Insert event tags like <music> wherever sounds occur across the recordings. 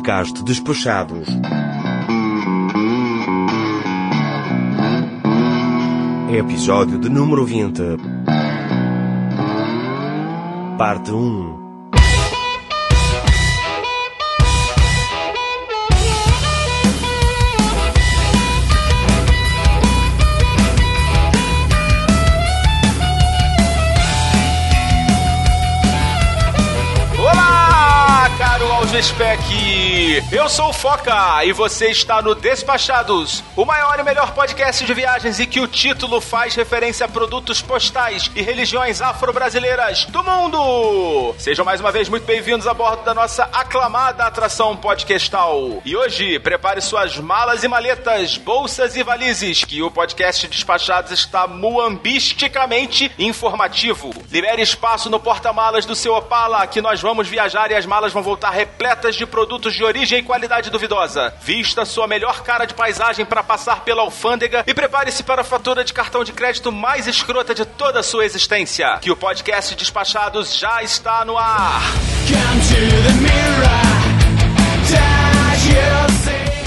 podcast Despachados. Episódio de número 20. Parte 1. Olá, Eu sou o Foca e você está no Despachados, o maior e melhor podcast de viagens e que o título faz referência a produtos postais e religiões afro-brasileiras do mundo! Sejam mais uma vez muito bem-vindos a bordo da nossa aclamada atração podcastal. E hoje, prepare suas malas e maletas, bolsas e valizes, que o podcast Despachados está muambisticamente informativo. Libere espaço no porta-malas do seu Opala, que nós vamos viajar e as malas vão voltar repletas de produtos de origem e qualidade duvidosa. Vista sua melhor cara de paisagem para passar pela alfândega e prepare-se para a fatura de cartão de crédito mais escrota de toda a sua existência. Que o podcast Despachados já está no ar.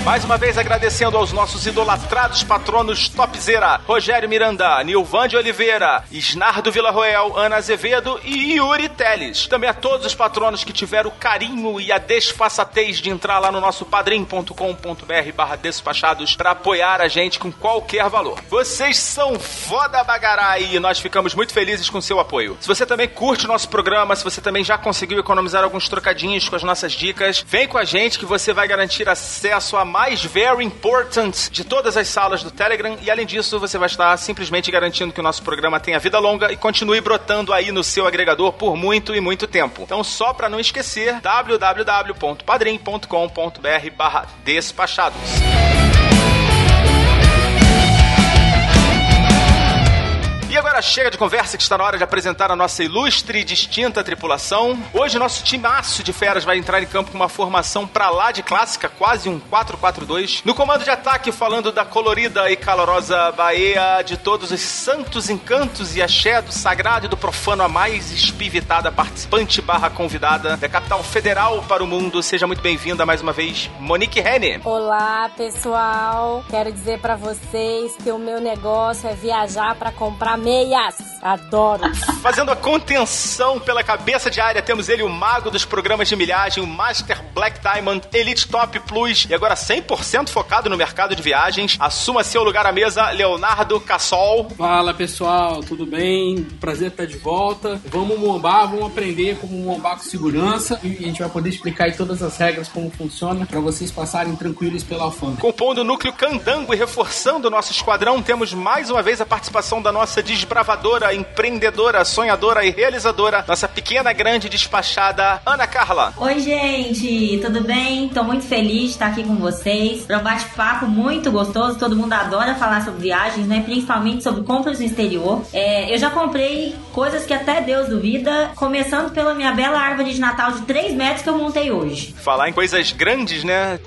Mais uma vez agradecendo aos nossos idolatrados patronos Topzera, Rogério Miranda, Nilvan de Oliveira, Isnardo Villarroel, Ana Azevedo e Yuri Teles. Também a todos os patronos que tiveram o carinho e a desfaçatez de entrar lá no nosso padrim.com.br barra despachados para apoiar a gente com qualquer valor. Vocês são foda bagarai e nós ficamos muito felizes com seu apoio. Se você também curte o nosso programa, se você também já conseguiu economizar alguns trocadinhos com as nossas dicas, vem com a gente que você vai garantir acesso a mais very important de todas as salas do Telegram e além disso você vai estar simplesmente garantindo que o nosso programa tenha vida longa e continue brotando aí no seu agregador por muito e muito tempo. Então só para não esquecer, www.padrim.com.br agora chega de conversa que está na hora de apresentar a nossa ilustre e distinta tripulação. Hoje nosso timaço de feras vai entrar em campo com uma formação pra lá de clássica, quase um 4-4-2. No comando de ataque, falando da colorida e calorosa Bahia, de todos os santos encantos e axé do sagrado e do profano, a mais espivitada participante barra convidada da capital federal para o mundo. Seja muito bem-vinda mais uma vez, Monique Rene. Olá, pessoal. Quero dizer pra vocês que o meu negócio é viajar pra comprar meias. Adoro. Fazendo a contenção pela cabeça de área, temos ele, o mago dos programas de milhagem, o Master Black Diamond Elite Top Plus e agora 100% focado no mercado de viagens. Assuma seu lugar à mesa, Leonardo Cassol. Fala pessoal, tudo bem? Prazer estar de volta. Vamos mombar, vamos aprender como mombar com segurança e a gente vai poder explicar aí todas as regras como funciona para vocês passarem tranquilos pela alfândega. Compondo o núcleo Candango e reforçando o nosso esquadrão, temos mais uma vez a participação da nossa desbravadora, empreendedora, sonhadora e realizadora, nossa pequena, grande despachada, Ana Carla. Oi, gente, tudo bem? Tô muito feliz de estar aqui com vocês. Para um bate-papo muito gostoso. Todo mundo adora falar sobre viagens, né? Principalmente sobre compras no exterior. É, eu já comprei coisas que até Deus duvida, começando pela minha bela árvore de Natal de 3 metros que eu montei hoje. Falar em coisas grandes, né?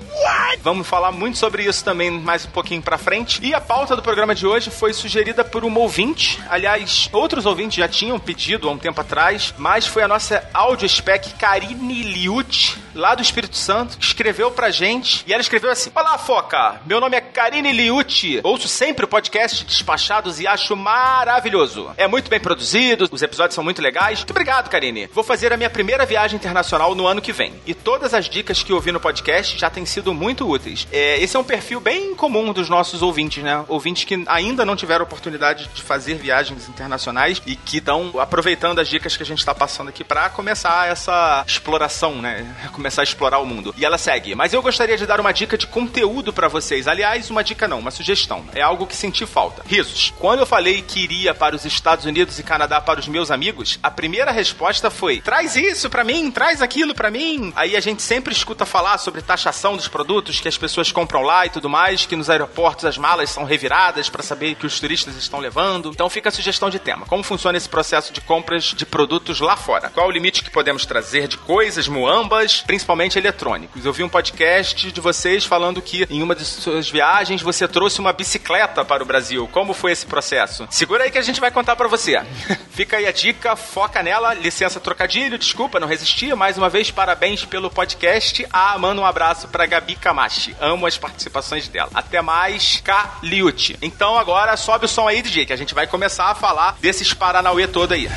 Vamos falar muito sobre isso também mais um pouquinho pra frente. E a pauta do programa de hoje foi sugerida por um ouvinte. Aliás, outros ouvintes já tinham pedido há um tempo atrás, mas foi a nossa audio spec Karine Liut, lá do Espírito Santo, que escreveu pra gente. E ela escreveu assim: Olá, Foca! Meu nome é Karine Liut. Ouço sempre o podcast Despachados e acho maravilhoso. É muito bem produzido, os episódios são muito legais. Muito obrigado, Karine. Vou fazer a minha primeira viagem internacional no ano que vem. E todas as dicas que ouvi no podcast já têm sido muito úteis. É, esse é um perfil bem comum dos nossos ouvintes, né? Ouvintes que ainda não tiveram oportunidade de fazer viagens internacionais e que estão aproveitando as dicas que a gente está passando aqui para começar essa exploração, né? <laughs> Começar a explorar o mundo. E ela segue. Mas eu gostaria de dar uma dica de conteúdo para vocês. Aliás, uma dica não, uma sugestão. É algo que senti falta. Risos. Quando eu falei que iria para os Estados Unidos e Canadá para os meus amigos, a primeira resposta foi: traz isso para mim, traz aquilo para mim. Aí a gente sempre escuta falar sobre taxação dos produtos que as pessoas compram lá e tudo mais, que nos aeroportos as malas são reviradas para saber que os turistas estão levando. Então fica a sugestão de tema. Como funciona esse processo de compras de produtos lá fora? Qual o limite que podemos trazer de coisas, muambas, principalmente eletrônicos? Eu vi um podcast de vocês falando que em uma de suas viagens você trouxe uma bicicleta para o Brasil. Como foi esse processo? Segura aí que a gente vai contar para você. <laughs> Fica aí a dica, foca nela. Licença trocadilho, desculpa, não resisti. Mais uma vez, parabéns pelo podcast. Ah, manda um abraço para Gabi Kamashi. Amo as participações dela. Até mais, Kaliute. Então agora sobe o som aí, DJ, que a gente vai começar a falar desses Paranauê todo aí.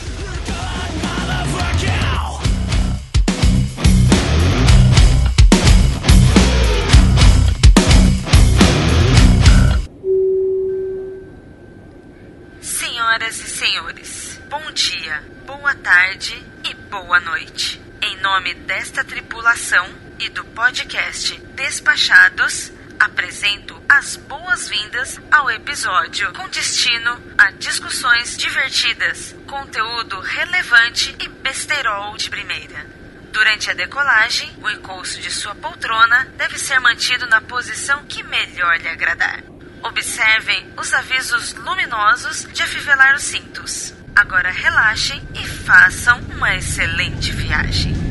Senhoras e senhores, bom dia, boa tarde e boa noite. Em nome desta tripulação e do podcast Despachados, apresento as boas-vindas ao episódio com destino a discussões divertidas, conteúdo relevante e besterol de primeira. Durante a decolagem, o encosto de sua poltrona deve ser mantido na posição que melhor lhe agradar. Observem os avisos luminosos de afivelar os cintos. Agora relaxem e façam uma excelente viagem.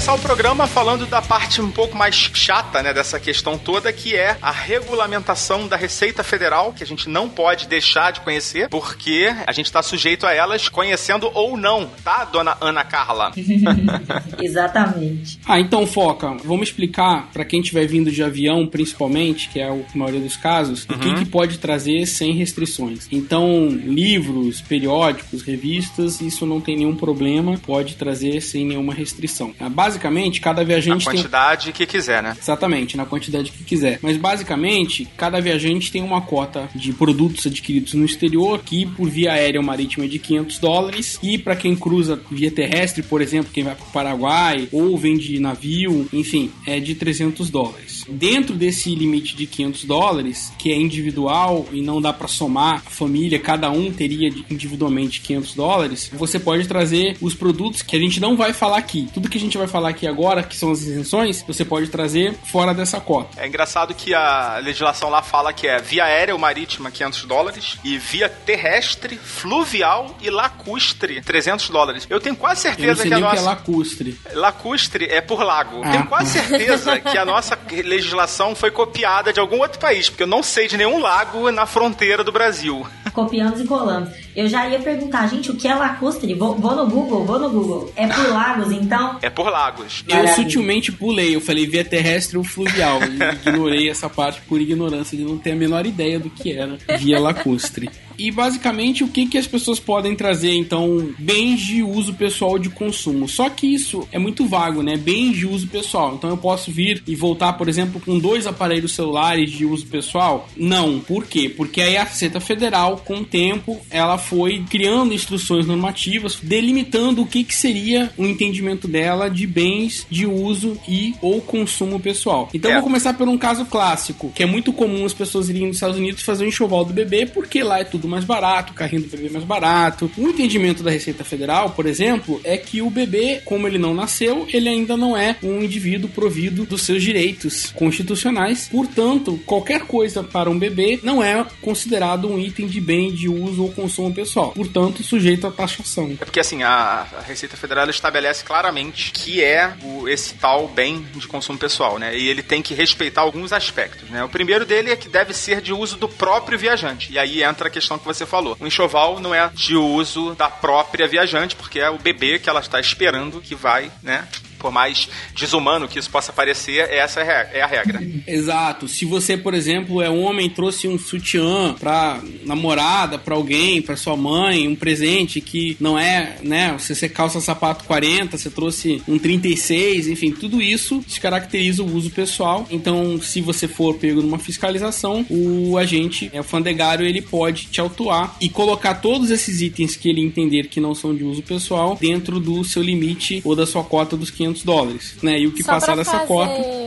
Começar o programa falando da parte um pouco mais chata, né, dessa questão toda, que é a regulamentação da Receita Federal, que a gente não pode deixar de conhecer, porque a gente está sujeito a elas conhecendo ou não, tá, dona Ana Carla? <laughs> Exatamente. Ah, então foca. Vamos explicar para quem estiver vindo de avião, principalmente, que é a maioria dos casos, o que, que pode trazer sem restrições. Então, livros, periódicos, revistas, isso não tem nenhum problema, pode trazer sem nenhuma restrição. Ah, Basicamente, cada viajante tem quantidade que quiser, né? Exatamente, na quantidade que quiser. Mas basicamente, cada viajante tem uma cota de produtos adquiridos no exterior, que por via aérea ou marítima é de 500 dólares, e para quem cruza via terrestre, por exemplo, quem vai para o Paraguai ou vem de navio, enfim, é de 300 dólares. Dentro desse limite de 500 dólares, que é individual e não dá para somar a família, cada um teria individualmente 500 dólares, você pode trazer os produtos que a gente não vai falar aqui. Tudo que a gente vai falar aqui agora, que são as isenções, você pode trazer fora dessa cota. É engraçado que a legislação lá fala que é via aérea ou marítima 500 dólares e via terrestre, fluvial e lacustre 300 dólares. Eu tenho quase certeza que a o que é nossa lacustre. lacustre é por lago. Ah. Tenho quase certeza que a nossa legislação foi copiada de algum outro país, porque eu não sei de nenhum lago na fronteira do Brasil. Copiamos e colamos. Eu já ia perguntar, gente, o que é lacustre? Vou, vou no Google, vou no Google. É por lagos, então? É por lagos. Eu Maravilha. sutilmente pulei, eu falei via terrestre ou fluvial. E ignorei essa parte por ignorância de não ter a menor ideia do que era via lacustre. E basicamente o que, que as pessoas podem trazer, então, bens de uso pessoal de consumo. Só que isso é muito vago, né? Bens de uso pessoal. Então eu posso vir e voltar, por exemplo, com dois aparelhos celulares de uso pessoal? Não. Por quê? Porque aí a Receita Federal, com o tempo, ela foi criando instruções normativas, delimitando o que, que seria o entendimento dela de bens de uso e ou consumo pessoal. Então É. vou começar por um caso clássico, que é muito comum as pessoas irem nos Estados Unidos fazer o enxoval do bebê, porque lá é tudo mais barato, o carrinho do bebê é mais barato. O entendimento da Receita Federal, por exemplo, é que o bebê, como ele não nasceu, ele ainda não é um indivíduo provido dos seus direitos constitucionais. Portanto, qualquer coisa para um bebê não é considerado um item de bem de uso ou consumo pessoal. Portanto, sujeito à taxação. É porque assim, a, Receita Federal estabelece claramente que é o- esse tal bem de consumo pessoal, né? E ele tem que respeitar alguns aspectos, né? O primeiro dele é que deve ser de uso do próprio viajante. E aí entra a questão que você falou. O enxoval não é de uso da própria viajante, porque é o bebê que ela está esperando que vai, né? Por mais desumano que isso possa parecer, essa é é a regra. Exato. Se você, por exemplo, é um homem trouxe um sutiã pra namorada, pra alguém, pra sua mãe, um presente que não é, né? Você, você calça sapato 40, você trouxe um 36, enfim, tudo isso descaracteriza o uso pessoal. Então, se você for pego numa fiscalização, o agente é, alfandegário ele pode te autuar e colocar todos esses itens que ele entender que não são de uso pessoal dentro do seu limite ou da sua cota dos 500 dólares, né? E o que Só passar dessa fazer... cota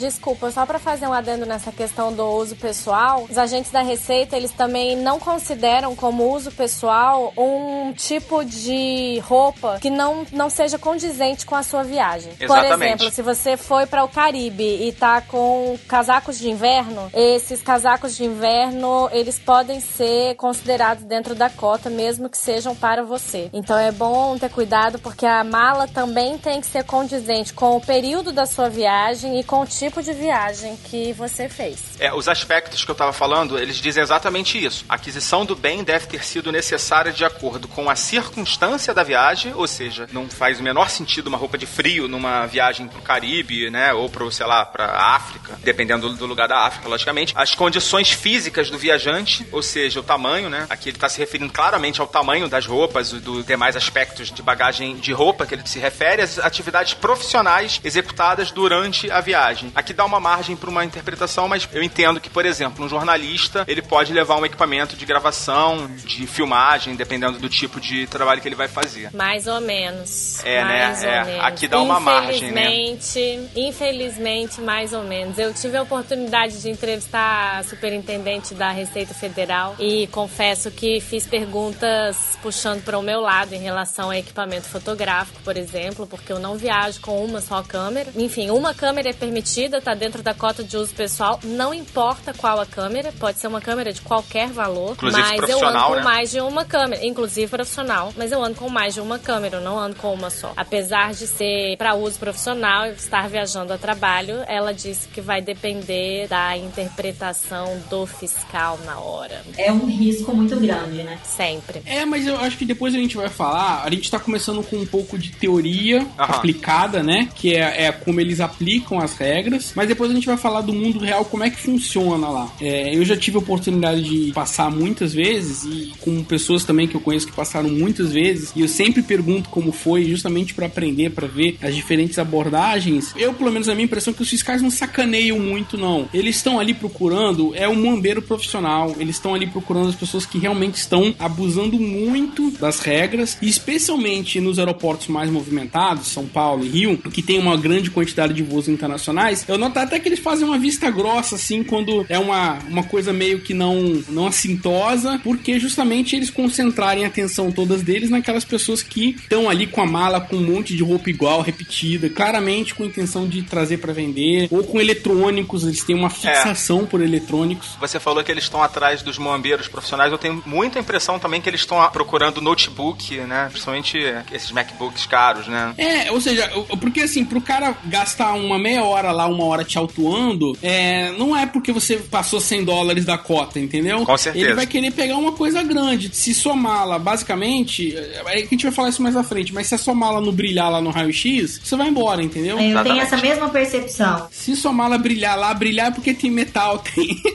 Desculpa, só para fazer um adendo nessa questão do uso pessoal, os agentes da Receita, eles também não consideram como uso pessoal um tipo de roupa que não, não seja condizente com a sua viagem. Por Exatamente. exemplo, se você foi para o Caribe e tá com casacos de inverno, esses casacos de inverno, eles podem ser considerados dentro da cota, mesmo que sejam para você. Então é bom ter cuidado porque a mala também tem que ser condizente com o período da sua viagem e com o tipo de viagem que você fez. É, os aspectos que eu estava falando, eles dizem exatamente isso. A aquisição do bem deve ter sido necessária de acordo com a circunstância da viagem, ou seja, não faz o menor sentido uma roupa de frio numa viagem pro Caribe, né, ou pro, sei lá, pra África, dependendo do lugar da África, logicamente. As condições físicas do viajante, ou seja, o tamanho, né, aqui ele está se referindo claramente ao tamanho das roupas, dos demais aspectos de bagagem de roupa que ele se refere, às atividades profissionais executadas durante a viagem. Aqui dá uma margem para uma interpretação, mas eu entendo que, por exemplo, um jornalista, ele pode levar um equipamento de gravação, de filmagem, dependendo do tipo de trabalho que ele vai fazer. Mais ou menos. É, né? mais É, Ou menos. aqui dá uma margem, né? Infelizmente, infelizmente, mais ou menos. Eu tive a oportunidade de entrevistar a superintendente da Receita Federal e confesso que fiz perguntas puxando para o meu lado em relação a equipamento fotográfico, por exemplo, porque eu não viajo com uma só câmera. Enfim, uma câmera é permitida, tá dentro da cota de uso pessoal, não importa qual a câmera, pode ser uma câmera de qualquer valor, Inclusive mas eu ando com né? mais de uma câmera, inclusive profissional, mas eu ando com mais de uma câmera, eu não ando com uma só. Apesar de ser para uso profissional e estar viajando a trabalho, ela disse que vai depender da interpretação do fiscal na hora. É um risco muito grande, né? Sempre. É, mas eu acho que depois a gente vai falar. A gente tá começando com um pouco de teoria Aham. aplicada, né? Que é, é como eles aplicam as regras. Mas depois a gente vai falar do mundo real, como é que funciona lá. É, eu já tive a oportunidade de passar muitas vezes e com pessoas também que eu conheço que passaram muitas vezes. E eu sempre pergunto como foi, justamente pra aprender, pra ver as diferentes abordagens. Eu, pelo menos, a minha impressão é que os fiscais não sacaneiam muito, não. Eles estão ali procurando, é um mambeiro profissional. Eles estão ali procurando as pessoas que realmente estão abusando muito das regras, e especialmente nos aeroportos mais movimentados, São Paulo e Rio, que tem uma grande quantidade de voos internacionais. Eu noto até que eles fazem uma vista grossa, assim, quando é uma, uma coisa meio que não, não assintosa, porque justamente eles concentrarem a atenção todas deles naquelas pessoas que estão ali com a mala com um monte de roupa igual, repetida, claramente com intenção de trazer para vender, ou com eletrônicos, eles têm uma fixação por eletrônicos. Você falou que eles estão atrás dos moambeiros profissionais. Eu tenho muita impressão também que eles estão procurando notebook, né? Principalmente esses MacBooks caros, né? É, ou seja, porque assim, pro cara gastar uma meia hora lá, uma hora te autuando, é, não é porque você passou 100 dólares da cota, entendeu? Com certeza. Ele vai querer pegar uma coisa grande. Se sua mala, basicamente, é que a gente vai falar isso mais à frente, mas se a sua mala não brilhar lá no raio-x, você vai embora, entendeu? Eu tenho Exatamente. essa mesma percepção. Se sua mala brilhar lá, brilhar é porque tem metal, tem. <laughs>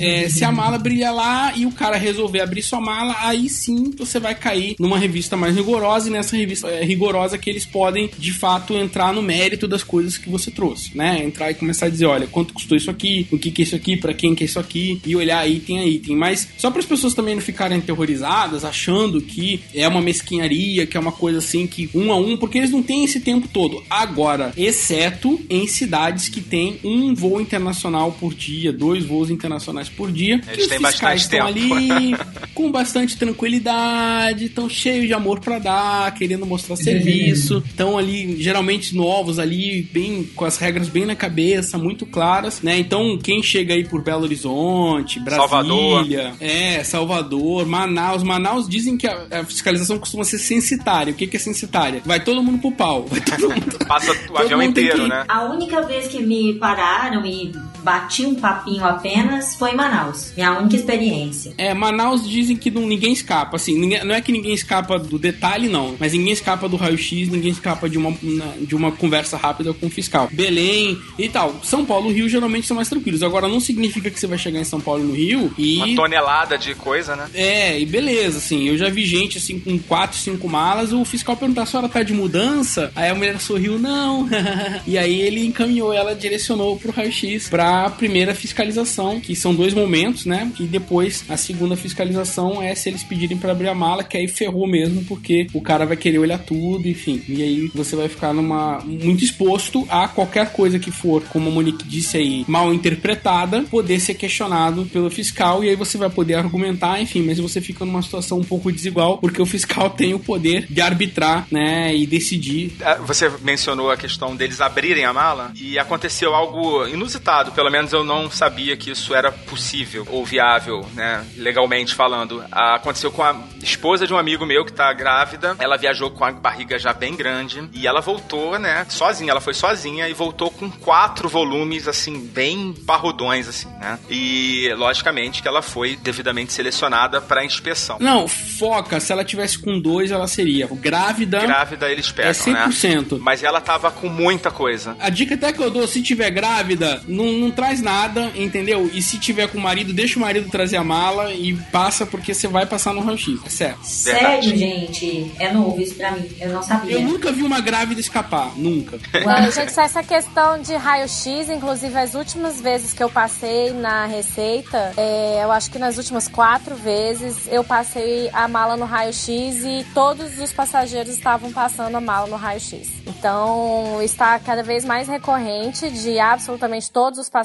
É, se a mala brilhar lá e o cara resolver abrir sua mala, aí sim você vai cair numa revista mais rigorosa e nessa revista é, rigorosa que eles podem de fato entrar no mérito das coisas que você trouxe, né? Entrar e começar a dizer, olha, quanto custou isso aqui, o que que é isso aqui, pra quem que é isso aqui? E olhar item a item. Mas só para as pessoas também não ficarem aterrorizadas, achando que é uma mesquinharia, que é uma coisa assim que um a um, porque eles não têm esse tempo todo. Agora, exceto em cidades que tem um voo internacional por dia, dois voos internacionais por dia, que Eles os têm fiscais estão ali <laughs> com bastante tranquilidade, estão cheios de amor pra dar, querendo mostrar serviço, estão ali geralmente novos ali, bem com as regras bem na cabeça, muito claras, né? Então, quem chega aí por Belo Horizonte, Brasília, Salvador. é, Salvador, Manaus, Manaus dizem que a, a fiscalização costuma ser censitária. O que que é censitária? Vai todo mundo pro pau. Vai todo <laughs> mundo Passa o Todo avião inteiro, que- né? A única vez que me pararam e bati um papinho apenas foi em Manaus. Minha única experiência. É, Manaus dizem que não, ninguém escapa, assim, ninguém- não é que ninguém escapa do detalhe, não, mas ninguém escapa do raio-x, ninguém escapa de uma, de uma conversa rápida com o fiscal. Belém e tal. São Paulo e Rio geralmente são mais tranquilos. Agora, não significa que você vai chegar em São Paulo e no Rio e... Uma tonelada de coisa, né? É, e beleza, assim, eu já vi gente, assim, com quatro, cinco malas, o fiscal perguntar, a senhora tá de mudança? Aí a mulher sorriu, não. <laughs> e aí ele encaminhou ela, direcionou pro raio-x pra primeira fiscalização, que são dois momentos, né? E depois a segunda fiscalização é se eles pedirem para abrir a mala, que aí ferrou mesmo, porque o cara vai querer olhar tudo, enfim. E aí você vai ficar numa muito exposto a qualquer coisa que for, como a Monique disse aí, mal interpretada, poder ser questionado pelo fiscal e aí você vai poder argumentar, enfim, mas você fica numa situação um pouco desigual, porque o fiscal <laughs> tem o poder de arbitrar, né, e decidir. Ah, Você mencionou a questão deles abrirem a mala e aconteceu algo inusitado. Pelo menos eu não sabia que isso era possível ou viável, né? Legalmente falando. Ah, Aconteceu com a esposa de um amigo meu que tá grávida. Ela viajou com a barriga já bem grande e ela voltou, né? Sozinha. Ela foi sozinha e voltou com quatro volumes, assim, bem parrudões, assim, né? E logicamente que ela foi devidamente selecionada para inspeção. Não, foca, se ela tivesse com dois, ela seria grávida. Grávida eles pegam, É 100%. né? Mas ela tava com muita coisa. A dica até que eu dou, se tiver grávida, não, não traz nada, entendeu? E se tiver com o marido, deixa o marido trazer a mala e passa, porque você vai passar no raio-x. É certo. Verdade. Sério, gente? É novo isso pra mim. Eu não sabia. Eu nunca vi uma grávida escapar, nunca. Não, gente, só essa questão de raio-x, inclusive as últimas vezes que eu passei na Receita, é, eu acho que nas últimas quatro vezes eu passei a mala no raio-x e todos os passageiros estavam passando a mala no raio-x. Então está cada vez mais recorrente de absolutamente todos os passageiros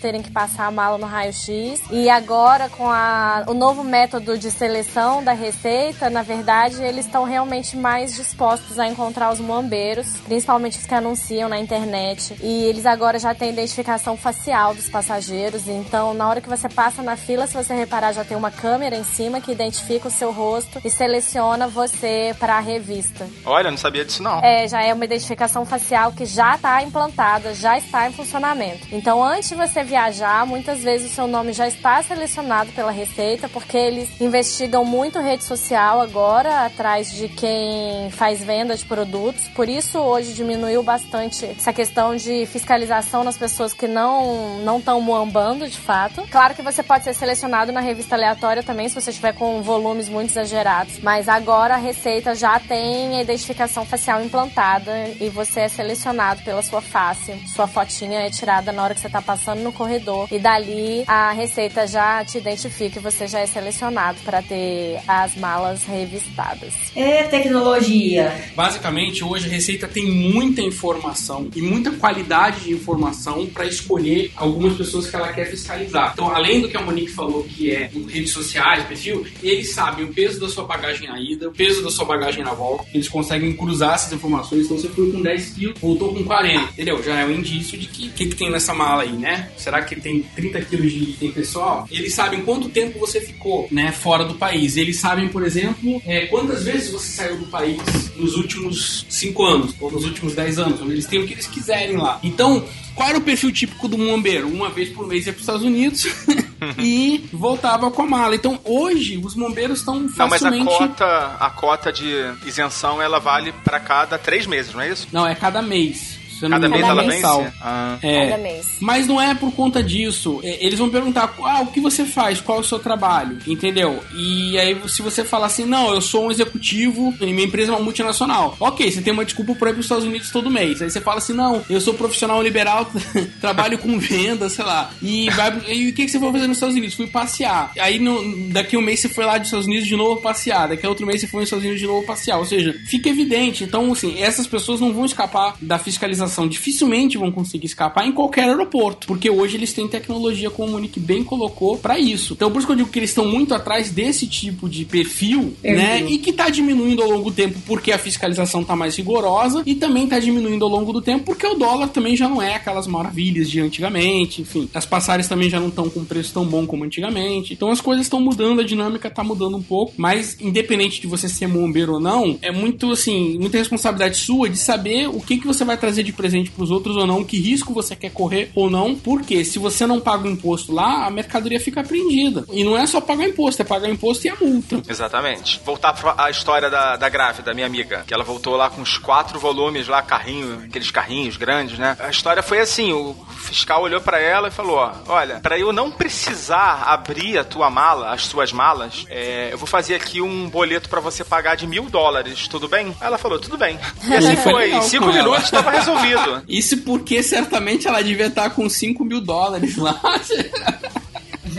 terem que passar a mala no raio-x. E agora, com a- o novo método de seleção da Receita, na verdade, eles estão realmente mais dispostos a encontrar os muambeiros, principalmente os que anunciam na internet. E eles agora já têm identificação facial dos passageiros. Então, na hora que você passa na fila, se você reparar, já tem uma câmera em cima que identifica o seu rosto e seleciona você para a revista. Olha, eu não sabia disso não. É, já é uma identificação facial que já está implantada, já está em funcionamento. Então, antes de você viajar, muitas vezes o seu nome já está selecionado pela Receita, porque eles investigam muito rede social agora, atrás de quem faz venda de produtos. Por isso, hoje diminuiu bastante essa questão de fiscalização nas pessoas que não não estão muambando, de fato. Claro que você pode ser selecionado na revista aleatória também, se você estiver com volumes muito exagerados. Mas agora a Receita já tem a identificação facial implantada e você é selecionado pela sua face. Sua fotinha é tirada na hora que você está passando no corredor. E dali a Receita já te identifica e você já é selecionado para ter as malas revistadas. É tecnologia. Basicamente, hoje a Receita tem muita informação e muita qualidade de informação para escolher algumas pessoas que ela quer fiscalizar. Então, além do que a Monique falou, que é redes sociais, perfil, eles sabem o peso da sua bagagem na ida, o peso da sua bagagem na volta. Eles conseguem cruzar essas informações. Então, você foi com 10 quilos, voltou com 40, entendeu? Já é um indício de que o que, que tem nessa mala aí, né? Será que tem 30 quilos de item pessoal? Eles sabem quanto tempo você ficou, né, fora do país. Eles sabem, por exemplo, é, quantas vezes você saiu do país nos últimos 5 anos ou nos últimos 10 anos. Eles têm o que eles quiserem lá. Então, qual era o perfil típico do muambeiro? Uma vez por mês ia para os Estados Unidos <laughs> e voltava com a mala. Então, hoje, os bombeiros estão Não, mas a facilmente... cota, a cota de isenção ela vale para cada três meses, não é isso? Não, é cada mês. Se eu não Cada me mês ela é mensal. vence? Ah. É. Cada mês. Mas não é por conta disso. Eles vão perguntar, ah, o que você faz? Qual é o seu trabalho? Entendeu? E aí, se você falar assim, não, eu sou um executivo e minha empresa é uma multinacional. Ok, você tem uma desculpa pra ir pros Estados Unidos todo mês. Aí você fala assim, não, eu sou profissional liberal, <laughs> trabalho com venda, sei lá. E, vai, e o que, que você foi fazer nos Estados Unidos? Fui passear. Aí no, daqui um mês você foi lá dos Estados Unidos de novo passear. Daqui a outro mês você foi nos Estados Unidos de novo passear. Ou seja, fica evidente. Então, assim, essas pessoas não vão escapar da fiscalização. Dificilmente vão conseguir escapar em qualquer aeroporto. Porque hoje eles têm tecnologia, como o Monique bem colocou, pra isso. Então, por isso que eu digo que eles estão muito atrás desse tipo de perfil, né? E que tá diminuindo ao longo do tempo porque a fiscalização tá mais rigorosa e também tá diminuindo ao longo do tempo porque o dólar também já não é aquelas maravilhas de antigamente, enfim. As passagens também já não estão com preço tão bom como antigamente. Então as coisas estão mudando, a dinâmica tá mudando um pouco, mas independente de você ser bombeiro ou não, é muito assim, muita responsabilidade sua de saber o que que você vai trazer de presente pros outros ou não, que risco você quer correr ou não, porque se você não paga o imposto lá, a mercadoria fica apreendida. E não é só pagar imposto, é pagar imposto e a multa. Exatamente. Voltar pra a história da, da grávida, minha amiga, que ela voltou lá com uns quatro volumes lá, carrinho, aqueles carrinhos grandes, né? A história foi assim, o fiscal olhou pra ela e falou, ó, olha, pra eu não precisar abrir a tua mala, as suas malas, é, eu vou fazer aqui um boleto pra você pagar de mil dólares, tudo bem? Ela falou, tudo bem. E assim foi foi. legal Em cinco minutos tava resolvido. <laughs> Isso porque certamente ela devia estar com 5 mil dólares lá. <laughs>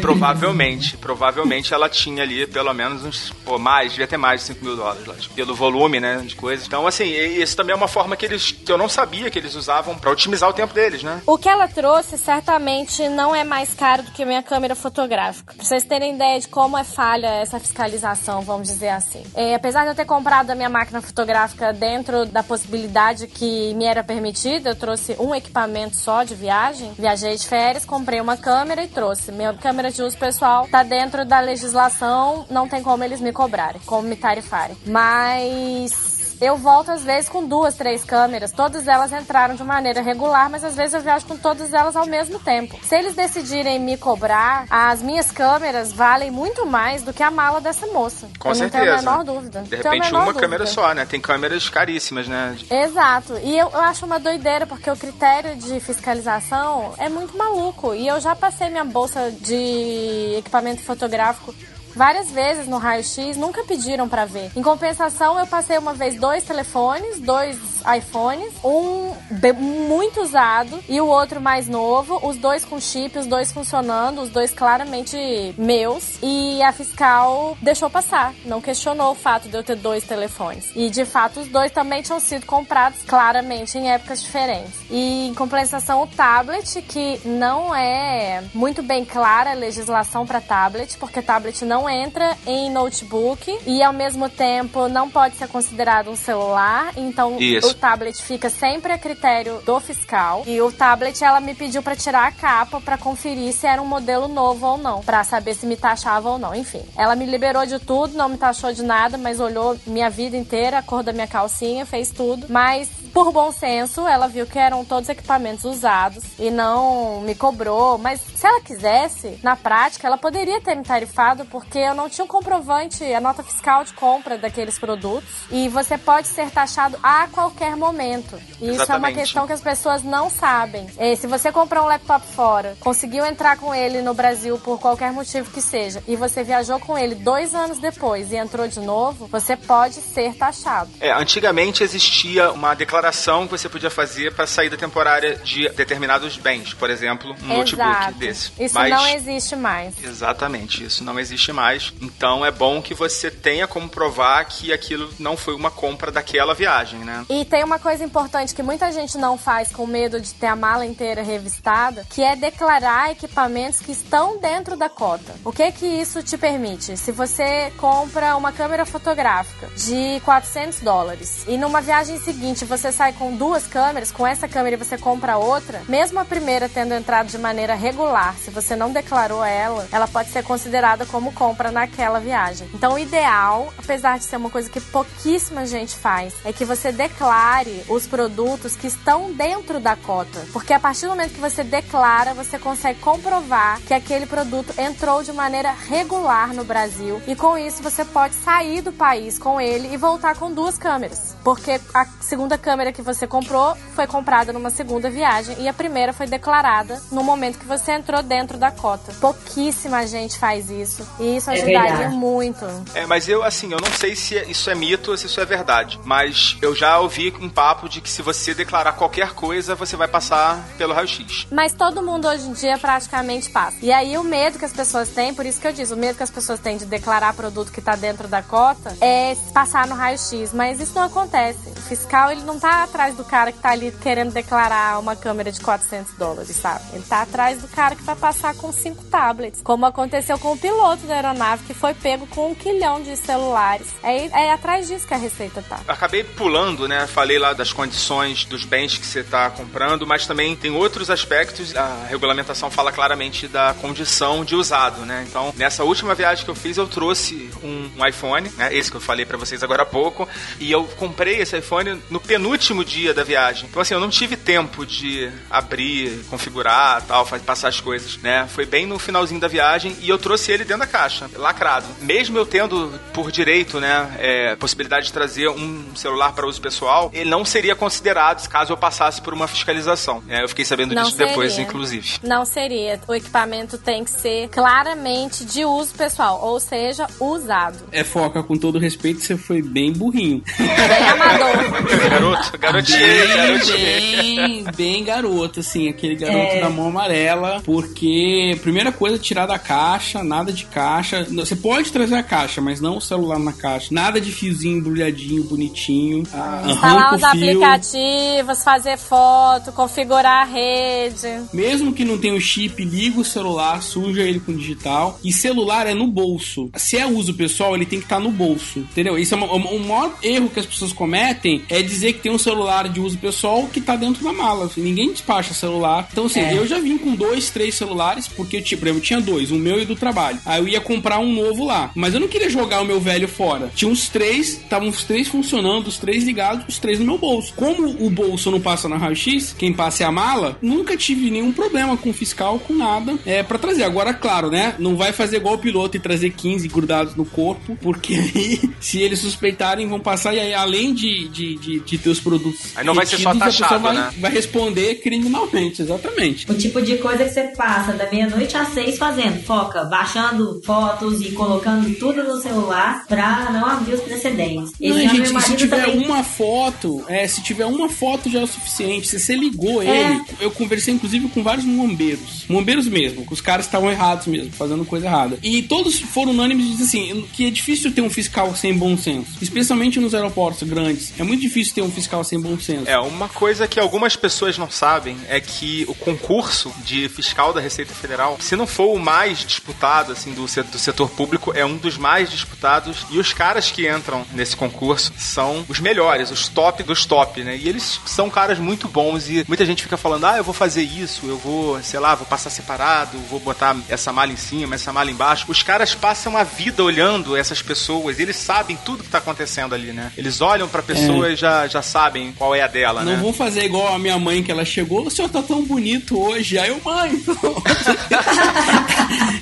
Provavelmente, provavelmente ela tinha ali pelo menos uns, pô, mais, devia ter mais de 5 mil dólares lá, pelo volume, né, de coisas. Então, assim, isso também é uma forma que eles, que eu não sabia que eles usavam para otimizar o tempo deles, né? O que ela trouxe certamente não é mais caro do que minha câmera fotográfica. Pra vocês terem ideia de como é falha essa fiscalização, vamos dizer assim. É, apesar de eu ter comprado a minha máquina fotográfica dentro da possibilidade que me era permitida, eu trouxe um equipamento só de viagem. Viajei de férias, comprei uma câmera e trouxe. Minha câmera de uso pessoal tá dentro da legislação, não tem como eles me cobrarem, como me tarifarem. Mas eu volto às vezes com duas, três câmeras. Todas elas entraram de maneira regular, mas às vezes eu viajo com todas elas ao mesmo tempo. Se eles decidirem me cobrar, as minhas câmeras valem muito mais do que a mala dessa moça. Com eu certeza. Não tenho a menor dúvida. De repente, uma dúvida. câmera só, né? Tem câmeras caríssimas, né? Exato. E eu, eu acho uma doideira, porque o critério de fiscalização é muito maluco. E eu já passei minha bolsa de equipamento fotográfico várias vezes no raio-x, nunca pediram pra ver. Em compensação, eu passei uma vez dois telefones, dois iPhones, um muito usado e o outro mais novo, os dois com chip, os dois funcionando, os dois claramente meus. E a fiscal deixou passar, não questionou o fato de eu ter dois telefones. E de fato, os dois também tinham sido comprados claramente em épocas diferentes. E em compensação, o tablet, que não é muito bem clara a legislação para tablet, porque tablet não entra em notebook e ao mesmo tempo não pode ser considerado um celular, então Isso. Tablet fica sempre a critério do fiscal. E o tablet ela me pediu para tirar a capa para conferir se era um modelo novo ou não, para saber se me taxava ou não. Enfim, ela me liberou de tudo, não me taxou de nada, mas olhou minha vida inteira, a cor da minha calcinha, fez tudo. Mas por bom senso, ela viu que eram todos equipamentos usados e não me cobrou. Mas se ela quisesse, na prática, ela poderia ter me tarifado porque eu não tinha um comprovante, a nota fiscal de compra daqueles produtos. E você pode ser taxado a qualquer momento. E isso é uma questão que as pessoas não sabem. Eh, se você comprar um laptop fora, conseguiu entrar com ele no Brasil por qualquer motivo que seja, e você viajou com ele dois anos depois e entrou de novo, você pode ser taxado. É, antigamente existia uma declaração que você podia fazer para saída temporária de determinados bens, por exemplo, um notebook Exato. desse. Isso Mas não existe mais. Exatamente, isso não existe mais. Então é bom que você tenha como provar que aquilo não foi uma compra daquela viagem, né? E tem uma coisa importante que muita gente não faz com medo de ter a mala inteira revistada, que é declarar equipamentos que estão dentro da cota. O que que isso te permite? Se você compra uma câmera fotográfica de 400 dólares e numa viagem seguinte você sai com duas câmeras, com essa câmera e você compra outra, mesmo a primeira tendo entrado de maneira regular, se você não declarou ela, ela pode ser considerada como compra naquela viagem. Então, o ideal, apesar de ser uma coisa que pouquíssima gente faz, é que você declare os produtos que estão dentro da cota. Porque a partir do momento que você declara, você consegue comprovar que aquele produto entrou de maneira regular no Brasil e com isso você pode sair do país com ele e voltar com duas câmeras. Porque a segunda câmera que você comprou foi comprada numa segunda viagem e a primeira foi declarada no momento que você entrou dentro da cota. Pouquíssima gente faz isso e isso É ajudaria verdade. muito. É, mas eu, assim, eu não sei se isso é mito ou se isso é verdade. Mas eu já ouvi um papo de que se você declarar qualquer coisa, você vai passar pelo raio-x. Mas todo mundo hoje em dia praticamente passa. E aí o medo que as pessoas têm, por isso que eu disse, o medo que as pessoas têm de declarar produto que tá dentro da cota é passar no raio-x. Mas isso não acontece. O fiscal, ele não tá atrás do cara que tá ali querendo declarar uma câmera de 400 dólares, sabe? Ele tá atrás do cara que vai passar com cinco tablets. Como aconteceu com o piloto da aeronave, que foi pego com um quilhão de celulares. É, é atrás disso que a Receita tá. Acabei pulando, né? Falei lá das condições dos bens que você está comprando, mas também tem outros aspectos. A regulamentação fala claramente da condição de usado, né? Então, nessa última viagem que eu fiz, eu trouxe um, iPhone, né? Esse que eu falei pra vocês agora há pouco, e eu comprei esse iPhone no penúltimo dia da viagem. Então, assim, eu não tive tempo de abrir, configurar, tal, passar as coisas, né? Foi bem no finalzinho da viagem e eu trouxe ele dentro da caixa, lacrado. Mesmo eu tendo por direito, né, é, possibilidade de trazer um celular para uso pessoal, ele não seria considerado caso eu passasse por uma fiscalização. É, eu fiquei sabendo Não disso depois, seria. inclusive. Não seria. O equipamento tem que ser claramente de uso pessoal, ou seja, usado. É, Foca, com todo respeito, você foi bem burrinho. Bem amador. Garoto, <laughs> garotinho, Bem, garotinho. bem, bem garoto, assim, aquele garoto É. da mão amarela, porque primeira coisa, tirar da caixa, nada de caixa. Você pode trazer a caixa, mas não o celular na caixa. Nada de fiozinho embrulhadinho, bonitinho. Instalar Arranca os fio. aplicativos, fazer foto, configurar a rede. Mesmo que não tenha o chip, liga o celular, suja ele com digital. E celular é no bolso. Se é uso pessoal, ele tem que estar no bolso. Entendeu? Isso é uma- o maior erro que as pessoas cometem é dizer que tem um celular de uso pessoal que tá dentro da mala. Ninguém despacha celular. Então, assim, É. eu já vim com dois, três celulares, porque, tipo, eu tinha dois, o meu e do trabalho. Aí eu ia comprar um novo lá. Mas eu não queria jogar o meu velho fora. Tinha uns três, estavam os três funcionando, os três ligados, os três no meu bolso. Como o bolso não passa na raio-x, quem passa é a mala, nunca tive nenhum problema com fiscal, com nada. É para trazer. Agora, claro, né? Não vai fazer igual o piloto e trazer 15 grudados no corpo, porque <laughs> aí, se eles suspeitarem, vão passar e aí, além de, de, de, de ter os produtos. Aí não vai ser só retidos, a pessoa taxado, vai, né? vai responder criminalmente, exatamente. O tipo de coisa que você passa da meia-noite às seis fazendo, foca, baixando fotos e colocando tudo no celular pra não abrir os precedentes. Esse Não, ano gente, se tiver também. uma foto, é, se tiver uma foto já é o suficiente. Se você ligou É. ele, eu conversei inclusive com vários bombeiros, bombeiros mesmo, que os caras estavam errados mesmo, fazendo coisa errada. E todos foram unânimes de dizer assim, que é difícil ter um fiscal sem bom senso, especialmente nos aeroportos grandes. É muito difícil ter um fiscal sem bom senso. É, uma coisa que algumas pessoas não sabem é que o concurso de fiscal da Receita Federal, se não for o mais disputado, assim, do, se- do setor público, é um dos mais disputados. E os caras que entram nesse concurso são os melhores, os top dos top, né? E eles são caras muito bons e muita gente fica falando, ah, eu vou fazer isso, eu vou, sei lá, vou passar separado, vou botar essa mala em cima, essa mala embaixo. Os caras passam a vida olhando essas pessoas, eles sabem tudo que tá acontecendo ali, né? Eles olham pra pessoa e já, já sabem qual é a dela, Não né? vou fazer igual a minha mãe que ela chegou, o senhor tá tão bonito hoje. Aí eu, mãe, <laughs>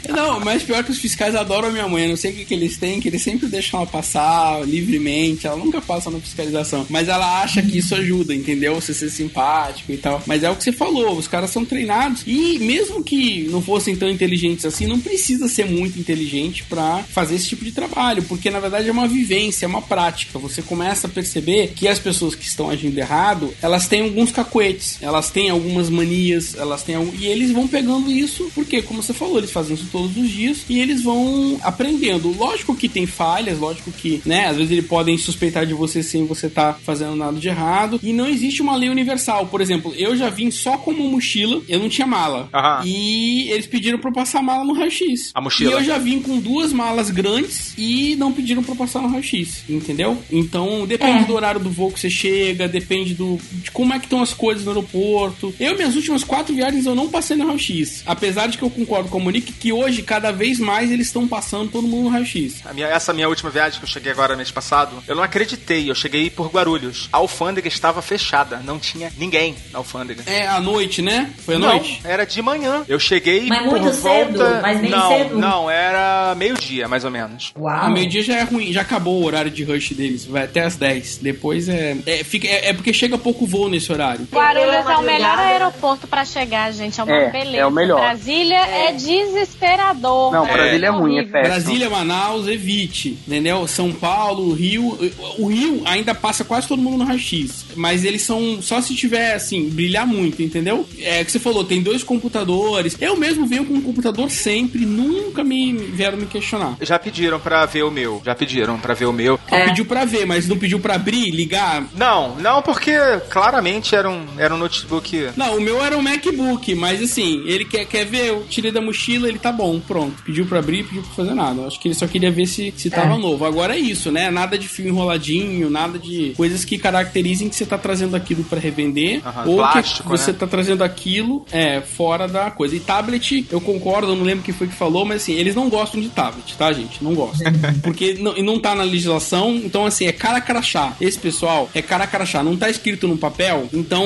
não, mas pior que os fiscais adoram a minha mãe. Eu não sei o que, que eles têm, que eles sempre deixam ela passar livremente. Ela nunca passa na fiscalização. Mas ela acha que isso ajuda, entendeu? Você ser simpático e tal. Mas é o que você falou, os caras são treinados. E mesmo que não fossem tão inteligentes assim, não precisa ser muito inteligente pra fazer esse tipo de trabalho. Porque na verdade é uma vivência, é uma prática. Você começa a perceber que as pessoas que estão agindo errado, elas têm alguns cacuetes, elas têm algumas manias, elas têm algum... e eles vão pegando isso, porque como você falou, eles fazem isso todos os dias e eles vão aprendendo. Lógico que tem falhas, lógico que, né, às vezes eles podem suspeitar de você sem você tá fazendo nada de errado, e não existe uma lei universal. Por exemplo, eu já vim só com uma mochila, eu não tinha mala. Aham. E eles pediram pra eu passar a mala no raio-x. A mochila. E eu já vim com duas malas grandes e não pediram pra passar no raio-x, entendeu? Então depende É. do horário do voo que você chega, depende do de como é que estão as coisas no aeroporto. Eu, minhas últimas quatro viagens, eu não passei no raio-x. Apesar de que eu concordo com a Monique que hoje, cada vez mais, eles estão passando todo mundo no raio-x. A minha- essa minha última viagem que eu cheguei agora mês passado, eu não acreditei. Eu cheguei por Guarulhos. A alfândega estava fechada, não tinha ninguém na alfândega. É à noite, né? Foi à não, noite? era de manhã. Eu cheguei Mas por muito cedo? volta... Mas bem não, cedo? não, era meio-dia, mais ou menos. Uau. A meio-dia já é ruim, já acabou o horário de rush deles, vai até às 10. Depois é. É, fica, é, é porque chega pouco voo nesse horário. Guarulhos é o melhor aeroporto pra chegar, gente. É uma É, beleza. é o melhor. Brasília é, desesperador. Não, Brasília é ruim, é péssimo. Brasília, Manaus, evite, entendeu? São Paulo, Rio. O Rio ainda passa quase todo mundo no raio-x. Mas eles são só se tiver, assim, brilhar muito, entendeu? É o que você falou, tem dois computadores. Eu mesmo venho com um computador sempre, nunca me vieram me questionar. Já pediram pra ver o meu. Já pediram pra ver o meu. É. Pediu pra ver, mas não pediu pra abrir, ligar. Não, não, porque claramente era um, era um notebook. Não, o meu era um MacBook, mas assim, ele quer, quer ver, eu tirei da mochila, ele tá bom, pronto. Pediu pra abrir, pediu pra fazer nada. Acho que ele só queria ver se, se tava novo. Agora é isso, né? Nada de fio enroladinho, nada de coisas que caracterizem que você tá trazendo aquilo pra revender ou plástico, que você né? tá trazendo aquilo é, fora da coisa. E tablet, eu concordo, eu não lembro quem foi que falou, mas assim, eles não gostam de tablet, tá, gente? Não gostam. <laughs> Porque não, e não tá na legislação, então assim, é cara crachá. Esse pessoal é cara crachá, não tá escrito no papel, então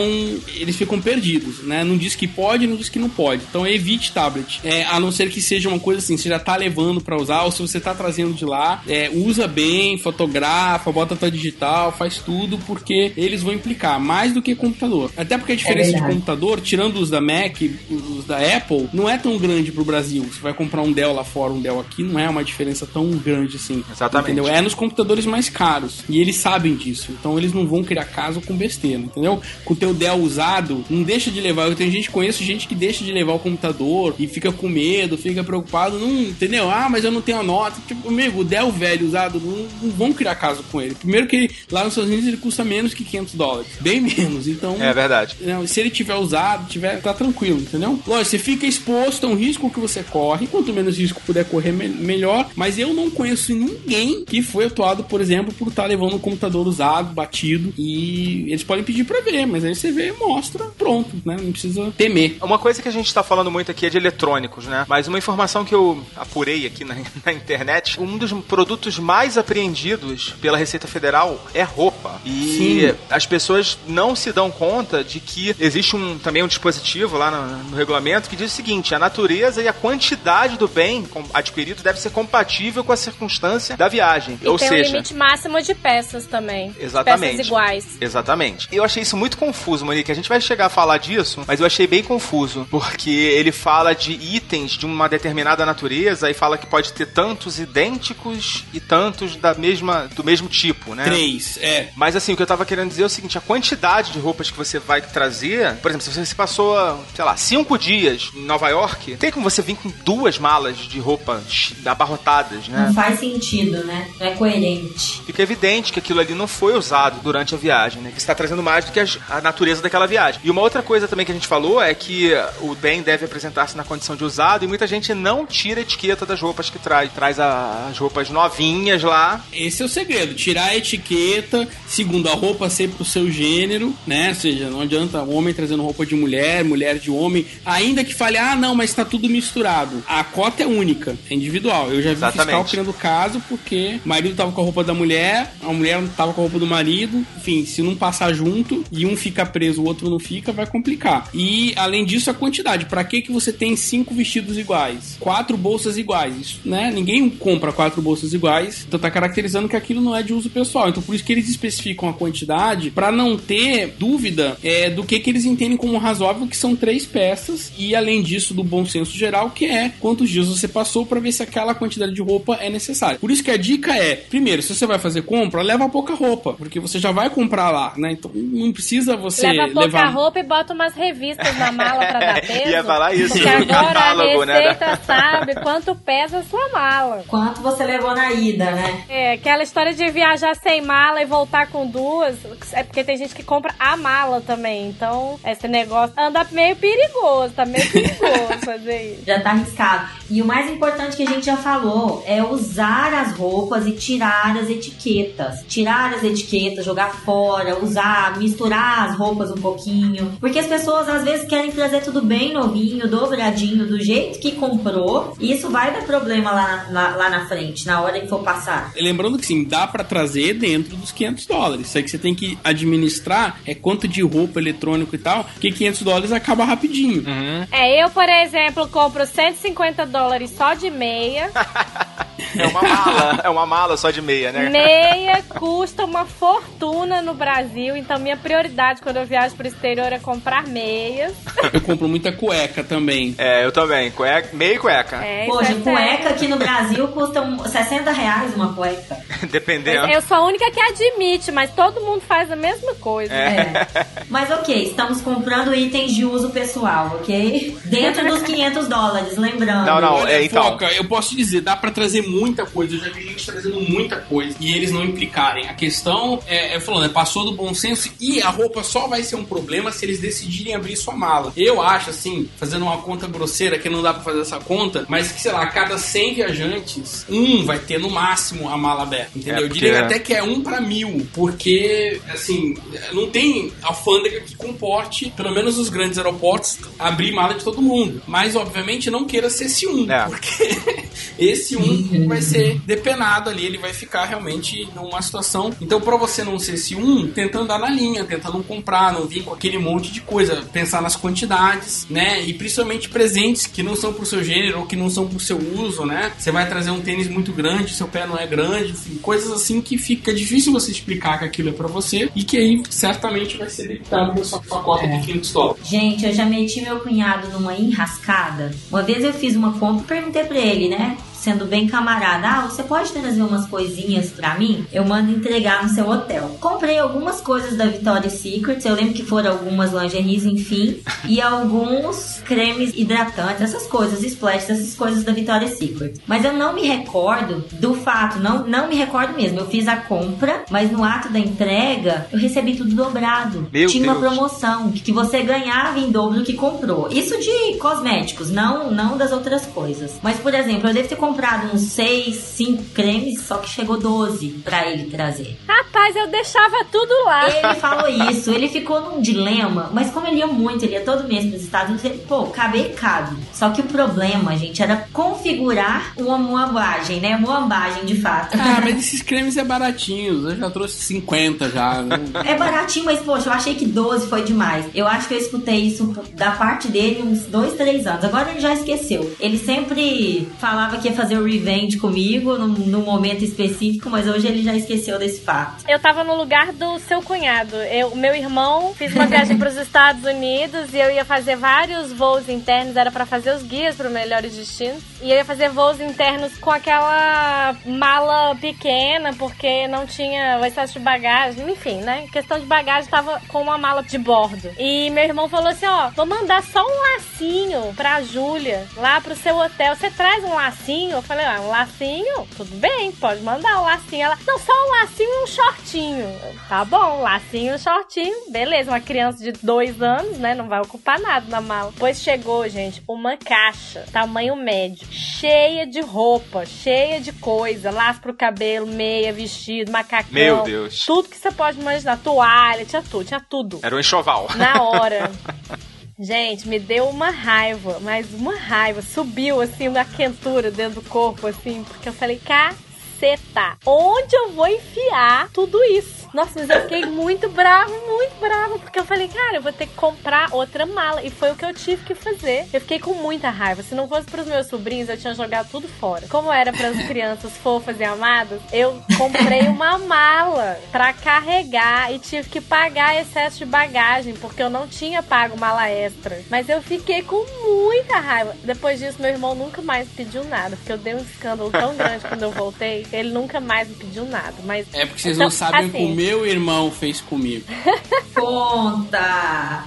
eles ficam perdidos, né? Não diz que pode, não diz que não pode. Então evite tablet. É, a não ser que seja uma coisa assim, você já tá levando pra usar, ou se você tá trazendo de lá, é, usa bem, fotografa, bota tua digital, faz tudo, porque eles vão implicar mais do que computador. Até porque a diferença de verdade. computador, tirando os da Mac, os da Apple, não é tão grande pro Brasil. Você vai comprar um Dell lá fora, um Dell aqui, não é uma diferença tão grande assim. Exatamente. Entendeu? É nos computadores mais caros. E eles sabem sabem disso. Então eles não vão criar caso com besteira, entendeu? Com o teu Dell usado, não deixa de levar. Eu tenho gente, conheço gente que deixa de levar o computador e fica com medo, fica preocupado, não, entendeu? Ah, mas eu não tenho a nota. Tipo, amigo, o Dell velho usado, não, não vão criar caso com ele. Primeiro que lá nos Estados Unidos ele custa menos que 500 dólares. Bem menos. Então. É verdade. Não, se ele tiver usado, tiver, tá tranquilo, entendeu? Lógico, você fica exposto a um risco que você corre. Quanto menos risco puder correr, me melhor. Mas eu não conheço ninguém que foi atuado, por exemplo, por estar tá levando um computador usado, batido. E eles podem pedir pra ver, mas aí você vê e mostra, pronto, né? Não precisa temer. Uma coisa que a gente tá falando muito aqui é de eletrônicos, né? Mas uma informação que eu apurei aqui na, <laughs> na internet: um dos produtos mais apreendidos pela Receita Federal é roupa. E Sim. as pessoas não se dão conta de que existe um, também um dispositivo lá no, no regulamento que diz o seguinte: a natureza e a quantidade do bem adquirido deve ser compatível com a circunstância da viagem. E Ou tem seja, um limite máximo de peças também. Exatamente. Peças iguais. Exatamente. Eu achei isso muito confuso, Monique. A gente vai chegar a falar disso, mas eu achei bem confuso, porque ele fala de itens de uma determinada natureza e fala que pode ter tantos idênticos e tantos da mesma do mesmo tipo, né? Três, é. Mas assim, o que eu tava querendo dizer é o seguinte, a quantidade de roupas que você vai trazer, por exemplo, se você passou, sei lá, cinco dias em Nova York, tem como você vir com duas malas de roupa abarrotadas, né? Não faz sentido, né? Não é coerente. Fica evidente que aquilo ali não foi usado durante a viagem, né? Que está trazendo mais do que a natureza daquela viagem. E uma outra coisa também que a gente falou é que o bem deve apresentar-se na condição de usado e muita gente não tira a etiqueta das roupas que traz. Traz as roupas novinhas lá. Esse é o segredo, tirar a etiqueta, segundo a roupa ser pro seu gênero, né? Ou seja, não adianta homem trazendo roupa de mulher, mulher de homem, ainda que fale, ah, não, mas tá tudo misturado. A cota é única, é individual. Eu já vi Exatamente. fiscal criando caso porque o marido tava com a roupa da mulher, a mulher tava com a roupa do marido, enfim, se não passar junto e um fica preso, o outro não fica, vai complicar. E além disso, a quantidade. Para que que você tem cinco vestidos iguais? Quatro bolsas iguais, Isso, né? Ninguém compra quatro bolsas iguais, então tá caracterizando que aquilo não é de uso pessoal. Então por isso que eles especificam a quantidade para não ter dúvida é, do que que eles entendem como razoável, que são três peças e além disso do bom senso geral, que é quantos dias você passou para ver se aquela quantidade de roupa é necessária. Por isso que a dica é, primeiro, se você vai fazer compra, leva pouca roupa, porque você já vai comprar lá, né? Então não precisa você Leva pouca levar roupa e bota umas revistas na mala pra dar <laughs> peso. Ia falar isso, Porque <laughs> agora catálogo, a né, receita sabe quanto pesa a sua mala. Quanto você levou na ida, né? É, aquela história de viajar sem mala e voltar com duas, é porque tem gente que compra a mala também. Então, esse negócio anda meio perigoso, tá meio perigoso fazer isso. Já tá arriscado. E o mais importante que a gente já falou é usar as roupas e tirar as etiquetas. Tirar as etiquetas, jogar fora, usar, misturar as roupas um pouquinho. Porque as pessoas às vezes querem trazer tudo bem novinho, dobradinho, do jeito que comprou. E isso vai dar problema lá, lá, lá na frente, na hora que for passar. Lembrando que sim, dá para trazer dentro dos 500 dólares. Isso aí que você tem que administrar é quanto de roupa eletrônico e tal, que 500 dólares acaba rapidinho. É, eu, por exemplo, compro 150 dólares só de meia. <laughs> É uma mala, é uma mala só de meia, né? Meia custa uma fortuna no Brasil, então minha prioridade quando eu viajo pro exterior é comprar meias. <laughs> Eu compro muita cueca também. É, eu também. Cueca, meia e cueca. É, Poxa, é cueca aqui no Brasil custa um- 60 reais uma cueca. <laughs> Dependendo. Eu sou a única que admite, mas todo mundo faz a mesma coisa. É. Mas ok, estamos comprando itens de uso pessoal, ok? Dentro dos 500 dólares, lembrando. Não, não. É, então. Foca, eu posso te dizer, dá pra trazer muita coisa. Eu já vi gente trazendo muita coisa e eles não implicarem. A questão é, é falando, é, passou do bom senso e a roupa só vai ser um problema se eles decidirem abrir sua mala. Eu acho, assim, fazendo uma conta grosseira, que não dá pra fazer essa conta, mas que, sei lá, a cada 100 viajantes, um vai ter no máximo a mala aberta, entendeu? É, Eu porque- diria até que é um pra mil, porque, assim, não tem alfândega que comporte, pelo menos os grandes aeroportos, abrir mala de todo mundo. Mas, obviamente, não queira ser esse um, É. porque <laughs> esse um vai ser depenado ali, ele vai ficar realmente numa situação. Então, pra você não ser esse um, tenta andar na linha, tenta não comprar, não vir com aquele monte de coisa, pensar nas quantidades, né? E principalmente presentes que não são pro seu gênero ou que não são pro seu uso, né? Você vai trazer um tênis muito grande, seu pé não é grande, enfim, coisas assim que fica difícil você explicar que aquilo é pra você e que aí certamente vai ser debitado da sua, sua cota de 500 dólares. Gente, eu já meti meu cunhado numa enrascada. Uma vez eu fiz uma compra e perguntei pra ele, né? Sendo bem camarada. Ah, você pode trazer umas coisinhas pra mim? Eu mando entregar no seu hotel. Comprei algumas coisas da Victoria's Secret, eu lembro que foram algumas lingeries, enfim, e alguns cremes hidratantes, essas coisas, splashes, essas coisas da Victoria's Secret. Mas eu não me recordo do fato, não, não me recordo mesmo. Eu fiz a compra, mas no ato da entrega, eu recebi tudo dobrado. Meu Tinha uma Deus. promoção que você ganhava em dobro do que comprou. Isso de cosméticos, não, não das outras coisas. Mas, por exemplo, eu devo ter comprado uns 6, 5 cremes, só que chegou 12 pra ele trazer. Rapaz, eu deixava tudo lá. Ele falou isso, ele ficou num dilema, mas como ele ia muito, ele ia todo mês pros Estados Unidos, ele, pô, cabe cabe. Só que o problema, gente, era configurar uma moambagem, né? Moambagem de fato. Ah, mas esses cremes é baratinhos. Eu já trouxe 50 já. Não- É baratinho, mas poxa, eu achei que 12 foi demais. Eu acho que eu escutei isso da parte dele uns 2, 3 anos. Agora ele já esqueceu. Ele sempre falava que ia fazer o revenge comigo num, num momento específico, mas hoje ele já esqueceu desse fato. Eu tava no lugar do seu cunhado. Eu, meu irmão fez uma viagem <laughs> para os Estados Unidos e eu ia fazer vários voos internos, era pra fazer os guias para melhores destinos. E eu ia fazer voos internos com aquela mala pequena, porque não tinha o excesso de bagagem, enfim, né? Questão de bagagem tava com uma mala de bordo. E meu irmão falou assim: ó, vou mandar só um lacinho pra Júlia lá pro seu hotel. Você traz um lacinho? Eu falei, ah, um lacinho? Tudo bem, pode mandar um lacinho. Ela, não, só um lacinho e um shortinho. Eu, Tá bom, um lacinho e um shortinho. Beleza, uma criança de dois anos, né? Não vai ocupar nada na mala. Pois chegou, gente, uma caixa, tamanho médio, cheia de roupa, cheia de coisa. Laço pro cabelo, meia, vestido, macacão. Meu Deus. Tudo que você pode imaginar. Toalha, tinha tudo, tinha tudo. Era um enxoval. Na hora. <laughs> Gente, me deu uma raiva, mas uma raiva. Subiu, assim, uma quentura dentro do corpo, assim, porque eu falei, caceta, onde eu vou enfiar tudo isso? Nossa, mas eu fiquei muito brava, muito brava, porque eu falei, cara, eu vou ter que comprar outra mala. E foi o que eu tive que fazer. Eu fiquei com muita raiva. Se não fosse pros meus sobrinhos, eu tinha jogado tudo fora. Como era pras <laughs> crianças fofas e amadas, eu comprei uma mala pra carregar e tive que pagar excesso de bagagem, porque eu não tinha pago mala extra. Mas eu fiquei com muita raiva. Depois disso, meu irmão nunca mais pediu nada, porque eu dei um escândalo tão grande quando eu voltei, ele nunca mais me pediu nada. Mas É porque vocês Então, não sabem assim. o meu irmão fez comigo. <laughs> Conta!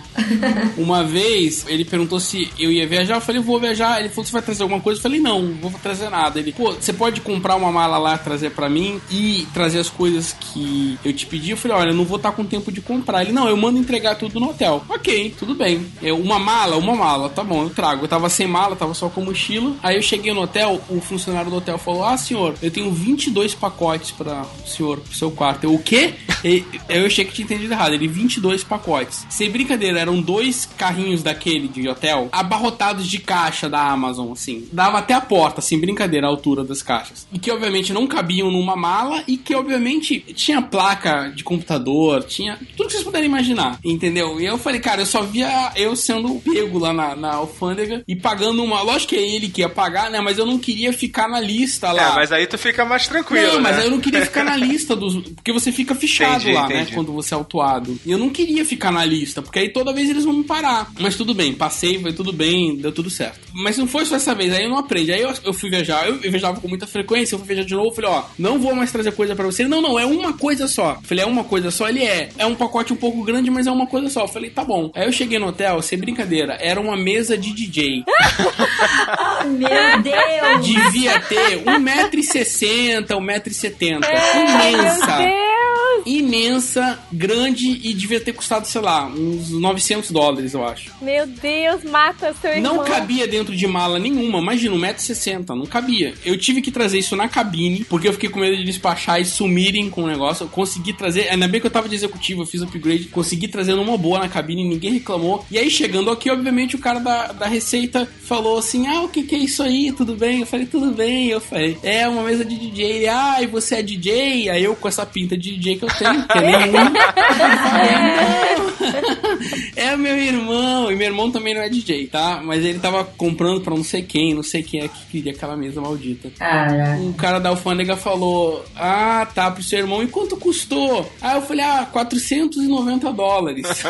Uma vez, ele perguntou se eu ia viajar. Eu falei, vou viajar. Ele falou, você vai trazer alguma coisa? Eu falei, não, não vou trazer nada. Ele, pô, você pode comprar uma mala lá, trazer pra mim e trazer as coisas que eu te pedi? Eu falei, olha, eu não vou estar com tempo de comprar. Ele, não, eu mando entregar tudo no hotel. Ok, tudo bem. Eu, uma mala, uma mala, tá bom, eu trago. Eu tava sem mala, tava só com mochila. Aí eu cheguei no hotel, o funcionário do hotel falou, ah, senhor, eu tenho 22 pacotes pra o senhor, pro seu quarto. Eu, o quê? Eu achei que tinha entendido errado. Ele, 22 pacotes. Sem brincadeira, eram dois carrinhos daquele de hotel, abarrotados de caixa da Amazon, assim. Dava até a porta, sem brincadeira, a altura das caixas. E que, obviamente, não cabiam numa mala e que, obviamente, tinha placa de computador, tinha tudo que vocês puderem imaginar, entendeu? E eu falei, cara, eu só via eu sendo pego lá na, na alfândega e pagando uma... Lógico que é ele que ia pagar, né? Mas eu não queria ficar na lista lá. É, mas aí tu fica mais tranquilo, Não, mas né? eu não queria ficar na <laughs> lista dos. Porque você fica fichado Entendi, lá, né? entendi. Quando você é autuado. E eu não queria ficar na lista, porque aí toda vez eles vão me parar. Mas tudo bem, passei, foi tudo bem, deu tudo certo. Mas não foi só essa vez, aí eu não aprendi. Aí eu, eu fui viajar, eu, eu viajava com muita frequência, eu fui viajar de novo, falei, ó, não vou mais trazer coisa pra você. Ele, Não, não, é uma coisa só. Eu Falei, é uma coisa só? Ele é. É um pacote um pouco grande, mas é uma coisa só. Eu falei, tá bom. Aí eu cheguei no hotel, sem brincadeira, era uma mesa de DJ. Oh, <laughs> meu Deus! Devia ter 1,60m, 1,70m. Ai, Imensa. meu Deus! Imensa, grande e devia ter custado, sei lá, uns 900 dólares, eu acho. Meu Deus, mata seu irmão. Não cabia dentro de mala nenhuma, imagina, 1,60m, não cabia. Eu tive que trazer isso na cabine, porque eu fiquei com medo de despachar e sumirem com o negócio. Eu consegui trazer, ainda bem que eu tava de executivo, eu fiz upgrade, consegui trazer numa boa na cabine, ninguém reclamou. E aí, chegando aqui, obviamente, o cara da, da Receita falou assim: Ah, o que que é isso aí? Tudo bem? Eu falei, tudo bem. Eu falei, é uma mesa de DJ. Ele, ah, e você é DJ? Aí eu com essa pinta de DJ que eu tenho, <laughs> que é nenhum. É o meu irmão, e meu irmão também não é DJ, tá? Mas ele tava comprando pra não sei quem, não sei quem é que queria aquela mesa maldita. Cara. O cara da alfândega falou: Ah, tá, pro seu irmão, e quanto custou? Aí eu falei: Ah, 490 dólares. <laughs>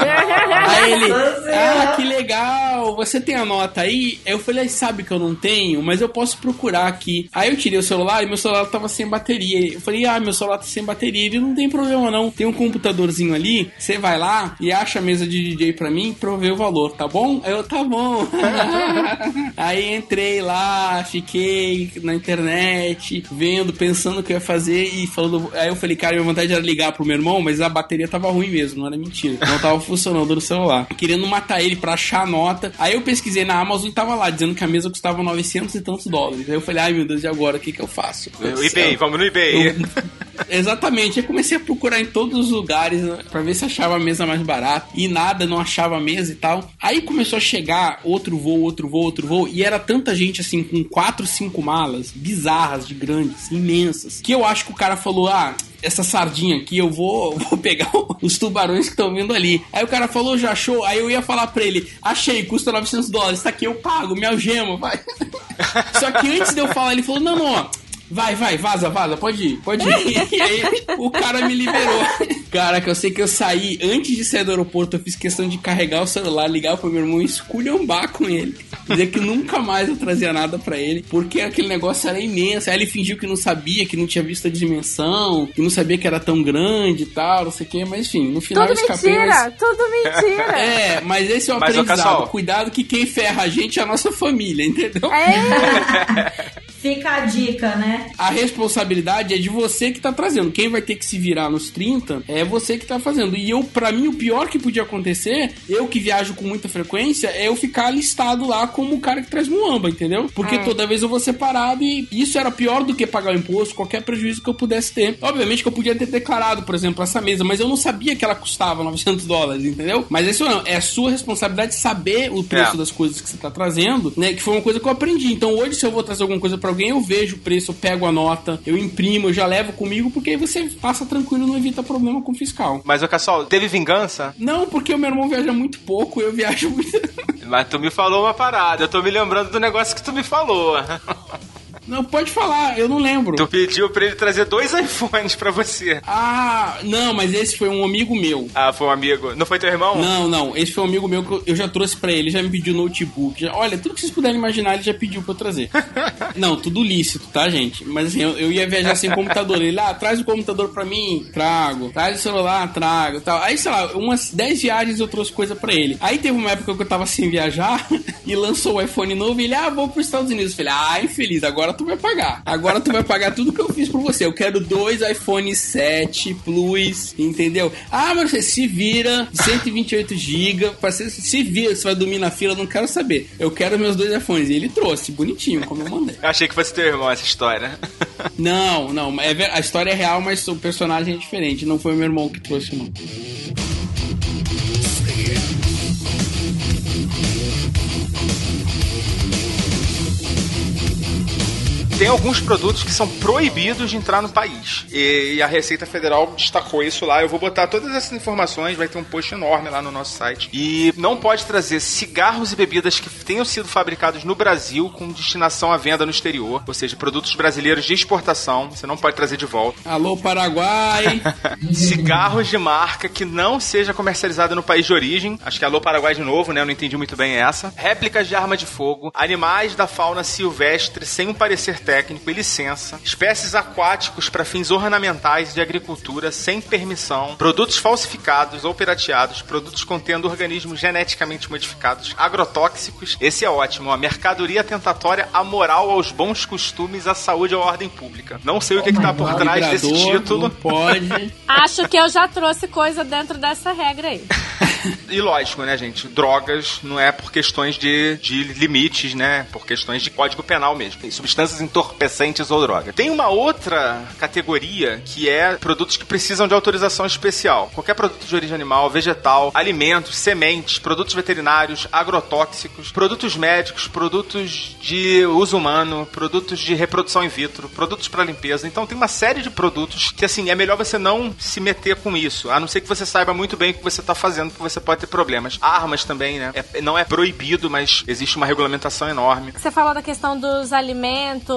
Aí ele: Ah, que legal! você tem a nota aí? Eu falei, sabe que eu não tenho, mas eu posso procurar aqui. Aí eu tirei o celular e meu celular tava sem bateria. Eu falei, ah, meu celular tá sem bateria. Ele não tem problema não. Tem um computadorzinho ali, você vai lá e acha a mesa de DJ pra mim pra eu ver o valor, tá bom? Eu, tá bom. <laughs> aí entrei lá, fiquei na internet, vendo, pensando o que eu ia fazer e falando. Aí eu falei, cara, minha vontade era ligar pro meu irmão, mas a bateria tava ruim mesmo, não era mentira. Não tava funcionando no celular. Querendo matar ele pra achar a nota. Aí eu pesquisei na Amazon e tava lá, dizendo que a mesa custava 900 e tantos dólares. Aí eu falei, ai meu Deus, e agora? O que que eu faço? O eBay, vamos no eBay. Eu- <laughs> Exatamente, eu comecei a procurar em todos os lugares né, pra ver se achava a mesa mais barata e nada, não achava a mesa e tal. Aí começou a chegar outro voo, outro voo, outro voo e era tanta gente assim com quatro, cinco malas bizarras de grandes, imensas, que eu acho que o cara falou: "Ah, essa sardinha aqui, eu vou, <laughs> vou pegar os tubarões que estão vindo ali. Aí o cara falou, já achou? Aí eu ia falar pra ele, achei, custa 900 dólares, tá aqui, eu pago, me algema, vai. <laughs> Só que antes de eu falar, ele falou, não, não, ó, vai, vai, vaza, vaza, pode ir, pode ir. <laughs> E aí o cara me liberou. Cara, que eu sei que eu saí, antes de sair do aeroporto, eu fiz questão de carregar o celular, ligar pro meu irmão e esculhambar com ele. Dizer que nunca mais eu trazia nada pra ele, porque aquele negócio era imenso. Aí ele fingiu que não sabia, que não tinha visto a dimensão, que não sabia que era tão grande e tal, não sei o que, mas enfim, no final Tudo eu escapei. mentira, mas- tudo mentira. <laughs> É, mas esse é o Mas, aprendizado. Cassol. Cuidado que quem ferra a gente é a nossa família, entendeu? É, <laughs> Fica a dica, né? A responsabilidade é de você que tá trazendo. Quem vai ter que se virar nos 30 é você que tá fazendo. E eu, para mim, o pior que podia acontecer, eu que viajo com muita frequência, é eu ficar listado lá como o cara que traz muamba, entendeu? Porque toda vez eu vou ser parado e isso era pior do que pagar o imposto, qualquer prejuízo que eu pudesse ter. Obviamente que eu podia ter declarado, por exemplo, essa mesa, mas eu não sabia que ela custava 900 dólares, entendeu? Mas isso não, é a sua responsabilidade saber o preço É. das coisas que você tá trazendo, né? Que foi uma coisa que eu aprendi. Então hoje, se eu vou trazer alguma coisa alguém, eu vejo o preço, eu pego a nota, eu imprimo, eu já levo comigo, porque aí você passa tranquilo não evita problema com o fiscal. Mas, ô Cassol, teve vingança? Não, porque o meu irmão viaja muito pouco, eu viajo muito. Mas tu me falou uma parada, eu tô me lembrando do negócio que tu me falou. <laughs> Não, pode falar, eu não lembro. Tu pediu pra ele trazer dois <laughs> iPhones pra você. Ah, não, mas esse foi um amigo meu. Ah, foi um amigo. Não foi teu irmão? Não, não, esse foi um amigo meu que eu- já trouxe pra ele, já me pediu notebook. Já, olha, tudo que vocês puderem imaginar, ele já pediu pra eu trazer. <laughs> não, tudo lícito, tá, gente? Mas assim, eu, eu ia viajar sem computador. Ele, ah, traz o computador pra mim, trago. Traz o celular, trago. Tal. Aí, sei lá, umas 10 viagens eu trouxe coisa pra ele. Aí teve uma época que eu tava sem viajar <laughs> e lançou o iPhone novo e ele, ah, vou pros Estados Unidos. Eu falei, ah, infeliz, agora tu vai pagar. Agora tu vai pagar tudo que eu fiz por você. Eu quero dois iPhone 7 Plus, entendeu? Ah, mas você se vira, 128 GB, se vira, você vai dormir na fila, não quero saber. Eu quero meus dois iPhones. E ele trouxe, bonitinho, como eu mandei. Eu achei que fosse teu irmão essa história. <laughs> Não, não, é a história é real, mas o personagem é diferente. Não foi meu irmão que trouxe, não. Tem alguns produtos que são proibidos de entrar no país. E, e a Receita Federal destacou isso lá. Eu vou botar todas essas informações, vai ter um post enorme lá no nosso site. E não pode trazer cigarros e bebidas que tenham sido fabricados no Brasil com destinação à venda no exterior. Ou seja, produtos brasileiros de exportação. Você não pode trazer de volta. Alô, Paraguai! <laughs> Cigarros de marca que não seja comercializado no país de origem. Acho que é Alô Paraguai de novo, né? Eu não entendi muito bem essa. Réplicas de arma de fogo. Animais da fauna silvestre sem um parecer técnico e licença. Espécies aquáticos para fins ornamentais de agricultura sem permissão. Produtos falsificados ou pirateados. Produtos contendo organismos geneticamente modificados. Agrotóxicos. Esse é ótimo. A mercadoria tentatória à moral, aos bons costumes, à saúde e à ordem pública. Não sei o que, que tá por trás desse título. Pode. <laughs> acho que eu já trouxe coisa dentro dessa regra aí. E lógico, né, gente? Drogas não é por questões de, de limites, né? Por questões de código penal mesmo. Tem substâncias entorpecentes ou drogas. Tem uma outra categoria que é produtos que precisam de autorização especial. Qualquer produto de origem animal, vegetal, alimentos, sementes, produtos veterinários, agrotóxicos, produtos médicos, produtos de uso humano, produtos de reprodução in vitro, produtos para limpeza. Então tem uma série de produtos que, assim, é melhor você não se meter com isso, a não ser que você saiba muito bem o que você está fazendo tempo que você pode ter problemas. Armas também, né? É- não é proibido, mas existe uma regulamentação enorme. Você falou da questão dos alimentos.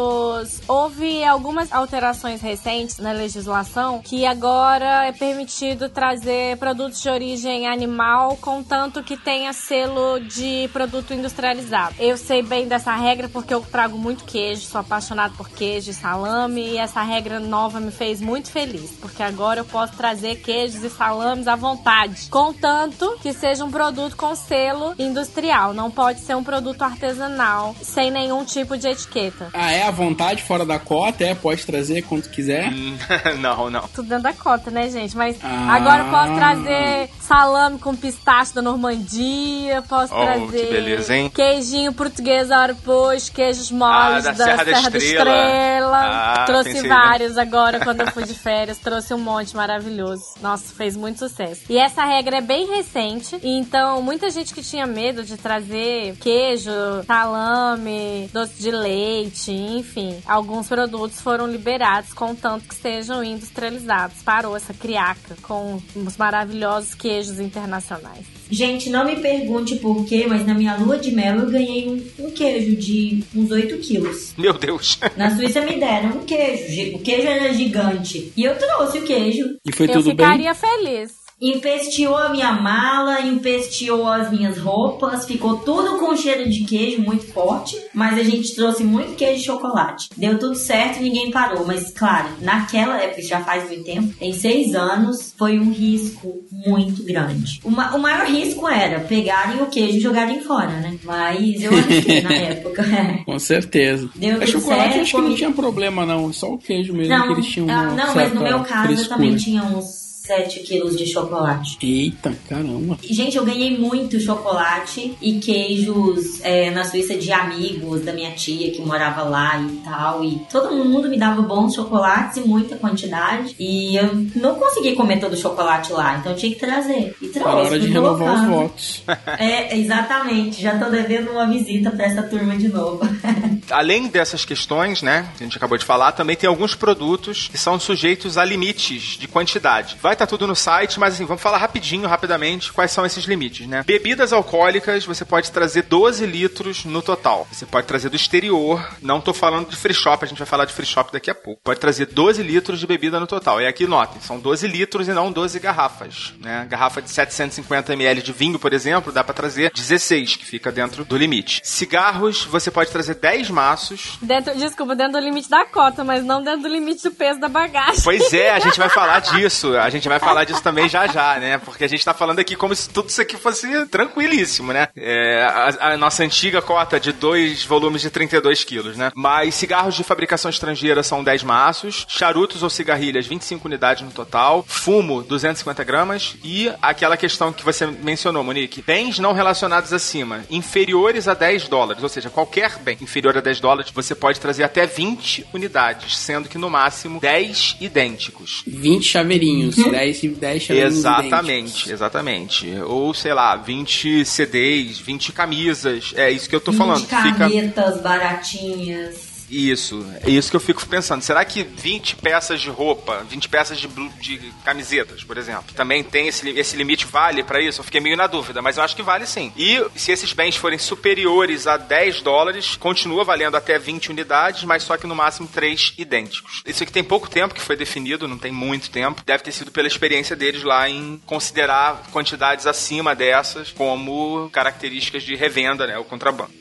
Houve algumas alterações recentes na legislação que agora é permitido trazer produtos de origem animal, contanto que tenha selo de produto industrializado. Eu sei bem dessa regra porque eu trago muito queijo, sou apaixonado por queijo e salame, e essa regra nova me fez muito feliz, porque agora eu posso trazer queijos e salames à vontade, contanto que seja um produto com selo industrial, não pode ser um produto artesanal, sem nenhum tipo de etiqueta. Ah, é vontade, fora da cota, é? Pode trazer quanto quiser. <laughs> não, não. Tudo dentro da cota, né, gente? Mas Ah. agora eu posso trazer salame com pistache da Normandia, posso Oh, trazer que beleza, hein? queijinho português a hora depois, queijos moles Ah, da da, Serra da Serra da Estrela. Estrela. Ah, trouxe pensei, né? vários agora <laughs> quando eu fui de férias, trouxe um monte maravilhoso. Nossa, fez muito sucesso. E essa regra é bem recente, então muita gente que tinha medo de trazer queijo, salame, doce de leite, enfim, alguns produtos foram liberados, contanto que sejam industrializados. Parou essa criaca com os maravilhosos queijos internacionais. Gente, não me pergunte por quê, mas na minha lua de mel eu ganhei um, um queijo de uns 8 quilos. Meu Deus. <laughs> Na Suíça me deram um queijo. O queijo era gigante. E eu trouxe o queijo. E foi eu tudo bem? ficaria feliz. Empesteou a minha mala, empesteou as minhas roupas, ficou tudo com cheiro de queijo muito forte, mas a gente trouxe muito queijo e chocolate. Deu tudo certo ninguém parou, mas claro, naquela época, já faz muito tempo, em seis anos, foi um risco muito grande. O, ma- o maior risco era pegarem o queijo e jogarem fora, né? Mas eu arrisquei na <laughs> época. Com certeza. Deu a tudo chocolate certo, acho que não tinha problema, não. Só o queijo mesmo Não, que eles tinham. ah, não mas no meu caso eu também tinha uns 7 quilos de chocolate. Eita, caramba. Gente, eu ganhei muito chocolate e queijos é, na Suíça de amigos da minha tia que morava lá e tal. E todo mundo me dava bons chocolates em muita quantidade. E eu não consegui comer todo o chocolate lá, então eu tinha que trazer. E trouxe. hora de renovar os votos. É, exatamente. Já tô devendo uma visita pra essa turma de novo. <laughs> Além dessas questões, né, que a gente acabou de falar, também tem alguns produtos que são sujeitos a limites de quantidade. Vai estar tudo no site, mas assim, vamos falar rapidinho, rapidamente, quais são esses limites, né? Bebidas alcoólicas, você pode trazer 12 litros no total. Você pode trazer do exterior, não tô falando de free shop, a gente vai falar de free shop daqui a pouco. Pode trazer 12 litros de bebida no total. E aqui notem, são 12 litros e não 12 garrafas, né? Garrafa de 750 ml de vinho, por exemplo, dá pra trazer 16, que fica dentro do limite. Cigarros, você pode trazer 10 maços. Dentro, desculpa, dentro do limite da cota, mas não dentro do limite do peso da bagagem. Pois é, a gente vai falar <laughs> disso. A gente vai falar disso também já já, né? Porque a gente tá falando aqui como se tudo isso aqui fosse tranquilíssimo, né? É, a, a nossa antiga cota de dois volumes de 32 quilos, né? Mas cigarros de fabricação estrangeira são 10 maços, charutos ou cigarrilhas, 25 unidades no total, fumo, 250 gramas e aquela questão que você mencionou, Monique, bens não relacionados acima, inferiores a 10 dólares, ou seja, qualquer bem inferior a 10 dólares, você pode trazer até 20 unidades, sendo que no máximo 10 idênticos. 20 chaveirinhos. 10, 10 chaveirinhos. Exatamente, exatamente. Ou, sei lá, 20 CDs, 20 camisas. É isso que eu tô 20 falando. Fica. canetas baratinhas. Isso, é isso que eu fico pensando. Será que 20 peças de roupa, 20 peças de, de camisetas, por exemplo, também tem esse, esse limite? Vale pra isso? Eu fiquei meio na dúvida, mas eu acho que vale sim. E se esses bens forem superiores a 10 dólares, continua valendo até 20 unidades, mas só que no máximo 3 idênticos. Isso aqui tem pouco tempo que foi definido, não tem muito tempo. Deve ter sido pela experiência deles lá em considerar quantidades acima dessas como características de revenda, né? O contrabando.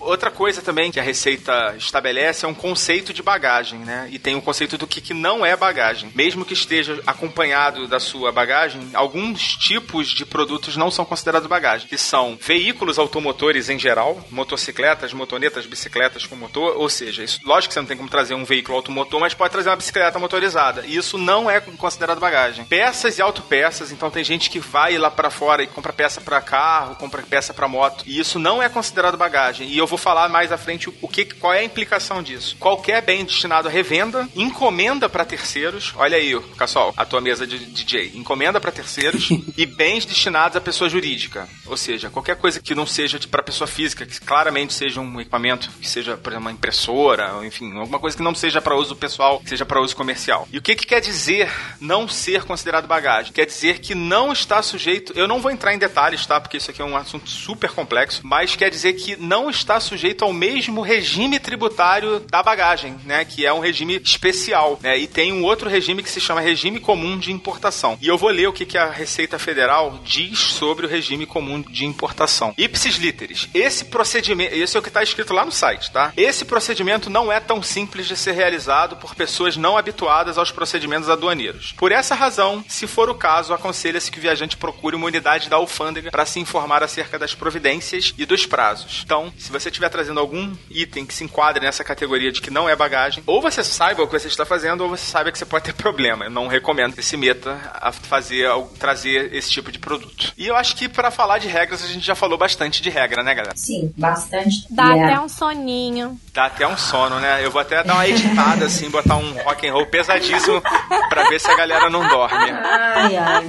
Outra coisa também que a Receita estabelece é um conceito de bagagem, né? E tem o conceito do que, que não é bagagem. Mesmo que esteja acompanhado da sua bagagem, alguns tipos de produtos não são considerados bagagem, que são veículos automotores em geral, motocicletas, motonetas, bicicletas com motor, ou seja, isso, lógico que você não tem como trazer um veículo automotor, mas pode trazer uma bicicleta motorizada. E isso não é considerado bagagem. Peças e autopeças, então tem gente que vai lá pra fora e compra peça pra carro, compra peça pra moto, e isso não é considerado bagagem. E eu vou falar mais à frente o que, qual é a implicação disso. Qualquer bem destinado a revenda, encomenda para terceiros. Olha aí, Cassol, a tua mesa de DJ. Encomenda para terceiros <laughs> e bens destinados à pessoa jurídica. Ou seja, qualquer coisa que não seja para pessoa física, que claramente seja um equipamento, que seja, por exemplo, uma impressora, enfim, alguma coisa que não seja para uso pessoal, que seja para uso comercial. E o que, que quer dizer não ser considerado bagagem? Quer dizer que não está sujeito. Eu não vou entrar em detalhes, tá? Porque isso aqui é um assunto super complexo, mas quer dizer que não está sujeito ao mesmo regime tributário da bagagem, né? Que é um regime especial, né? E tem um outro regime que se chama regime comum de importação. E eu vou ler o que, que a Receita Federal diz sobre o regime comum de importação. Ipsis literis. Esse procedimento, esse é o que está escrito lá no site, tá? Esse procedimento não é tão simples de ser realizado por pessoas não habituadas aos procedimentos aduaneiros. Por essa razão, se for o caso, aconselha-se que o viajante procure uma unidade da alfândega para se informar acerca das providências e dos prazos. Então, se você estiver trazendo algum item que se enquadre nessa categoria de que não é bagagem, ou você saiba o que você está fazendo, ou você saiba que você pode ter <laughs> problema. Eu não recomendo que se meta a fazer, a trazer esse tipo de produto. E eu acho que para falar de regras, a gente já falou bastante de regra, né, galera? Sim, bastante. Dá Yeah. até um soninho. Dá até um sono, né? Eu vou até dar uma editada, assim, botar um rock and roll pesadíssimo pra ver se a galera não dorme. Ai, ai.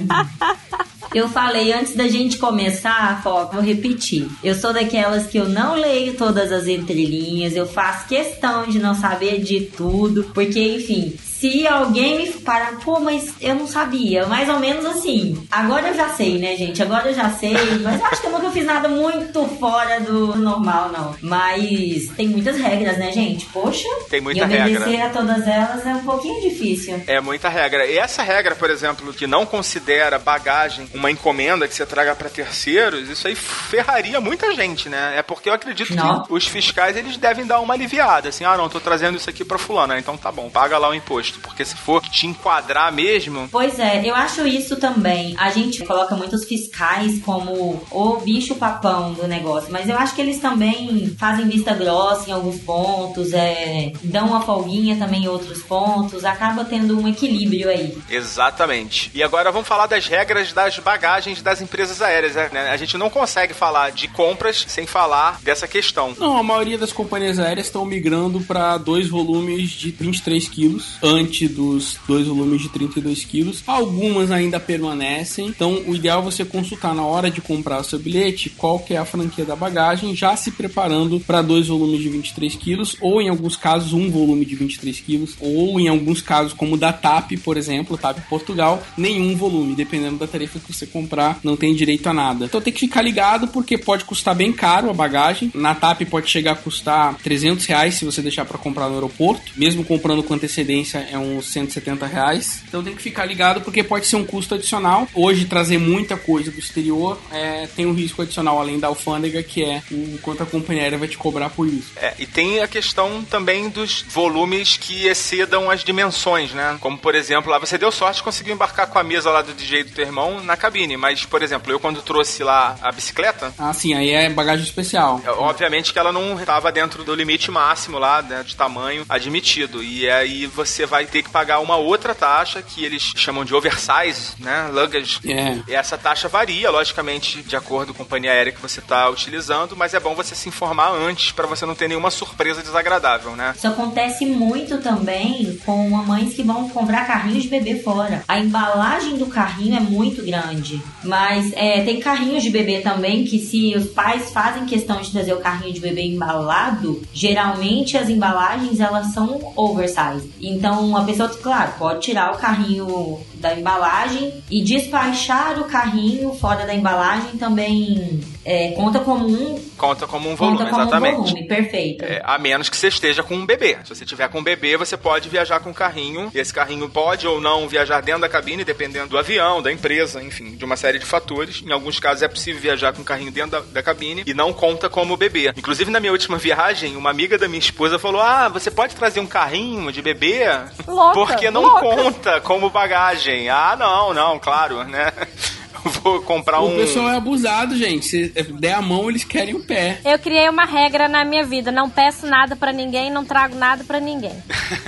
Eu falei antes da gente começar, Foco, vou repetir. Eu sou daquelas que eu não leio todas as entrelinhas, eu faço questão de não saber de tudo, porque, enfim, se alguém me parar, pô, mas eu não sabia, mais ou menos assim. Agora eu já sei, né, gente? Agora eu já sei, mas eu acho que eu nunca fiz nada muito fora do normal, não. Mas tem muitas regras, né, gente? Poxa, Tem muita e obedecer regra. a todas elas é um pouquinho difícil. É muita regra. E essa regra, por exemplo, que não considera bagagem uma encomenda que você traga pra terceiros, isso aí ferraria muita gente, né? É porque eu acredito Não. que os fiscais eles devem dar uma aliviada, assim, ah, não, tô trazendo isso aqui pra fulano, então tá bom, paga lá o imposto, porque se for te enquadrar mesmo, Pois é, eu acho isso também. A gente coloca muitos fiscais como o bicho papão do negócio, mas eu acho que eles também fazem vista grossa em alguns pontos, é, dão uma folguinha também em outros pontos, acaba tendo um equilíbrio aí. Exatamente. E agora vamos falar das regras das bagagens das empresas aéreas. Né? A gente não consegue falar de compras sem falar dessa questão. Não, a maioria das companhias aéreas estão migrando para dois volumes de 23 quilos, antes dos dois volumes de 32 quilos. Algumas ainda permanecem, então o ideal é você consultar na hora de comprar o seu bilhete qual que é a franquia da bagagem, já se preparando para dois volumes de 23 quilos, ou em alguns casos um volume de 23 quilos, ou em alguns casos como o da TAP, por exemplo, TAP Portugal, nenhum volume, dependendo da tarifa que você comprar, não tem direito a nada. Então tem que ficar ligado porque pode custar bem caro a bagagem. Na TAP pode chegar a custar 300 reais se você deixar para comprar no aeroporto. Mesmo comprando com antecedência é uns 170 reais. Então tem que ficar ligado porque pode ser um custo adicional. Hoje trazer muita coisa do exterior é, tem um risco adicional além da alfândega que é o quanto a companhia aérea vai te cobrar por isso. É, e tem a questão também dos volumes que excedam as dimensões, né? Como, por exemplo, lá você deu sorte e conseguiu embarcar com a mesa lá do DJ do teu irmão na cabine. Mas, por exemplo, eu quando trouxe lá a bicicleta, Ah, sim, aí é bagagem especial. é, obviamente que ela não estava dentro do limite máximo lá, né, de tamanho admitido. E aí você vai ter que pagar uma outra taxa que eles chamam de oversize, né? Luggage. É. E essa taxa varia, logicamente, de acordo com a companhia aérea que você está utilizando, mas é bom você se informar antes para você não ter nenhuma surpresa desagradável, né? Isso acontece muito também com mamães que vão comprar carrinhos de bebê fora. A embalagem do carrinho é muito grande. Mas é, tem carrinhos de bebê também que se os pais fazem questão de trazer o carrinho de bebê embalado, geralmente as embalagens elas são oversize. Então a pessoa, claro, pode tirar o carrinho da embalagem e despachar o carrinho fora da embalagem também é, conta como um Conta como um volume, conta como exatamente. um volume, perfeito. É, a menos que você esteja com um bebê. Se você tiver com um bebê, você pode viajar com um carrinho. E esse carrinho pode ou não viajar dentro da cabine, dependendo do avião, da empresa, enfim, de uma série de fatores. Em alguns casos é possível viajar com um carrinho dentro da, da cabine e não conta como bebê. Inclusive, na minha última viagem, uma amiga da minha esposa falou: Ah, você pode trazer um carrinho de bebê? Louca, Porque não louca. conta como bagagem. Ah, não, não, claro, né? <laughs> Vou comprar um. O pessoal é abusado, gente. Se der a mão, eles querem o pé. Eu criei uma regra na minha vida: não peço nada pra ninguém, não trago nada pra ninguém.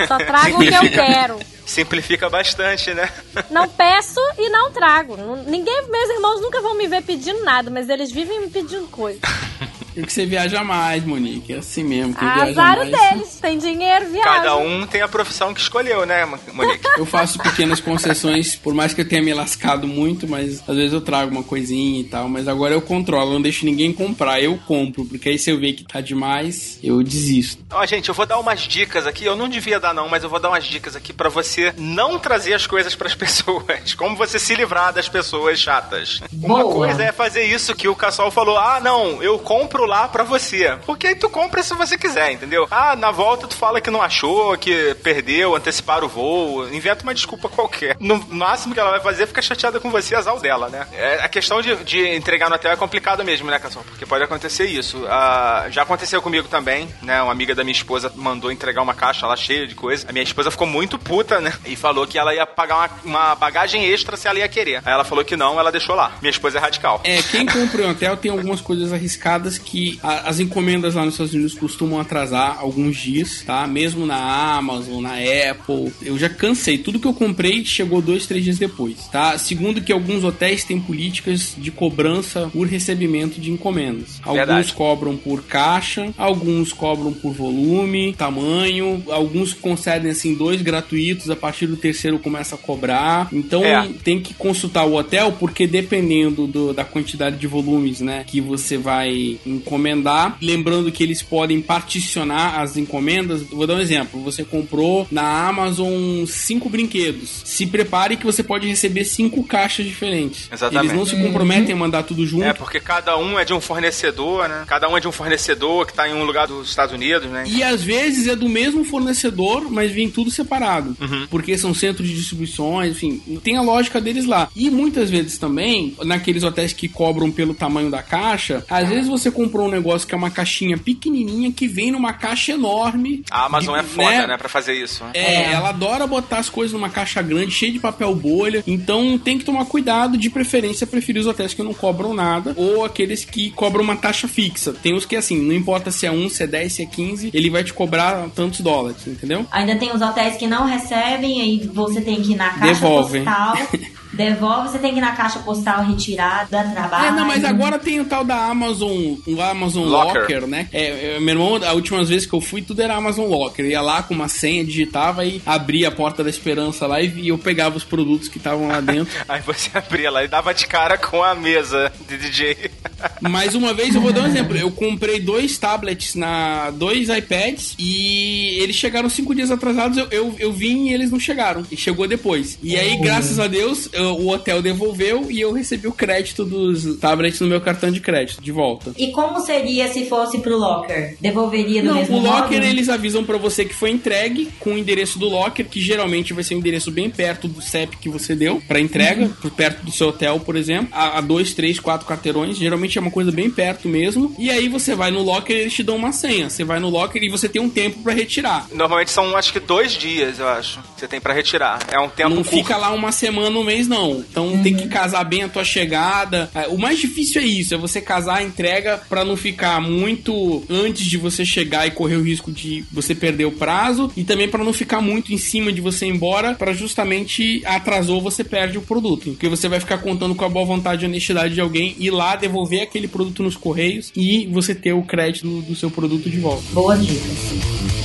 Só <laughs> trago o que eu quero. Simplifica bastante, né? Não peço e não trago. Ninguém, meus irmãos nunca vão me ver pedindo nada, mas eles vivem me pedindo coisa. <laughs> Porque você viaja mais, Monique. É assim mesmo. Quem viaja Azar mais. deles. Tem dinheiro, viaja. Cada um tem a profissão que escolheu, né, Monique? Eu faço pequenas concessões, por mais que eu tenha me lascado muito, mas às vezes eu trago uma coisinha e tal. Mas agora eu controlo, não deixo ninguém comprar, eu compro, porque aí se eu ver que tá demais, eu desisto. Ó, gente, eu vou dar umas dicas aqui. Eu não devia dar, não, mas eu vou dar umas dicas aqui pra você não trazer as coisas pras <laughs> pessoas. Como você se livrar das pessoas chatas. Uma Boa. coisa é fazer isso que o Cassol falou: ah, não, eu compro lá pra você. Porque aí tu compra se você quiser, entendeu? Ah, na volta tu fala que não achou, que perdeu, anteciparam o voo. Inventa uma desculpa qualquer. No máximo que ela vai fazer é ficar chateada com você azar dela, né? É, a questão de, de entregar no hotel é complicado mesmo, né, Cassol? Porque pode acontecer isso. Ah, já aconteceu comigo também, né? Uma amiga da minha esposa mandou entregar uma caixa lá cheia de coisa. A minha esposa ficou muito puta, né? E falou que ela ia pagar uma, uma bagagem extra se ela ia querer. Aí ela falou que não, ela deixou lá. Minha esposa é radical. É, quem compra em hotel tem algumas coisas arriscadas que a- as encomendas lá nos Estados Unidos costumam atrasar alguns dias, tá? Mesmo na Amazon, na Apple. Eu já cansei. Tudo que eu comprei chegou dois, três dias depois, tá? Segundo que alguns hotéis têm políticas de cobrança por recebimento de encomendas. Alguns Verdade. cobram por caixa, alguns cobram por volume, tamanho, alguns concedem assim dois gratuitos, a partir do terceiro começa a cobrar. Então É. tem que consultar o hotel, porque dependendo do- da quantidade de volumes, né, que você vai encomendar, lembrando que eles podem particionar as encomendas. Vou dar um exemplo. Você comprou na Amazon cinco brinquedos. Se prepare que você pode receber cinco caixas diferentes. Exatamente. Eles não se comprometem a mandar tudo junto. É, porque cada um é de um fornecedor, né? Cada um é de um fornecedor que tá em um lugar dos Estados Unidos, né? E às vezes é do mesmo fornecedor, mas vem tudo separado. Uhum. Porque são centros de distribuições, enfim, tem a lógica deles lá. E muitas vezes também, naqueles hotéis que cobram pelo tamanho da caixa, às vezes você comprou um negócio que é uma caixinha pequenininha que vem numa caixa enorme. A Amazon de- é foda, né, pra fazer isso. né? É, ela adora botar as coisas numa caixa grande, cheia de papel bolha. Então tem que tomar cuidado, de preferência, preferir os hotéis que não cobram nada ou aqueles que cobram uma taxa fixa. Tem os que, assim, não importa se é 1, se é 10, se é 15, ele vai te cobrar tantos dólares, entendeu? Ainda tem os hotéis que não recebem, aí você tem que ir na caixa Devolvem. postal. <laughs> Devolve, você tem que ir na caixa postal retirar, dá trabalho. É, não, mas agora tem o tal da Amazon, o Amazon Locker. Locker, né? É, é, meu irmão, a última vez que eu fui, tudo era Amazon Locker. Eu ia lá com uma senha, digitava e abria a porta da esperança lá e, e eu pegava os produtos que estavam lá dentro. <laughs> Aí você abria lá e dava de cara com a mesa de DJ. <laughs> Mais uma vez, eu vou dar um exemplo. Eu comprei dois tablets, na dois iPads e eles chegaram cinco dias atrasados. Eu, eu, eu vim e eles não chegaram. E chegou depois. E aí, graças a Deus, eu- o hotel devolveu e eu recebi o crédito dos tablets no meu cartão de crédito de volta. E como seria se fosse pro locker? Devolveria do Não, mesmo o locker modo? eles avisam pra você que foi entregue com o endereço do locker, que geralmente vai ser um endereço bem perto do CEP que você deu pra entrega, por perto do seu hotel, por exemplo, a, a dois, três, quatro quarteirões. Geralmente é uma coisa bem perto mesmo. E aí você vai no locker e eles te dão uma senha. Você vai no locker e você tem um tempo pra retirar. Normalmente são, acho que, dois dias, eu acho, que você tem pra retirar. É um tempo não curto. fica lá uma semana, um mês, não. Então tem que casar bem a tua chegada. É, O mais difícil é isso, é você casar a entrega pra não ficar muito antes de você chegar e correr o risco de você perder o prazo e também pra não ficar muito em cima de você ir embora pra justamente atrasou você perde o produto. Porque você vai ficar contando com a boa vontade e honestidade de alguém ir lá devolver aquele produto nos correios e você ter o crédito do, do seu produto de volta. Boas dicas.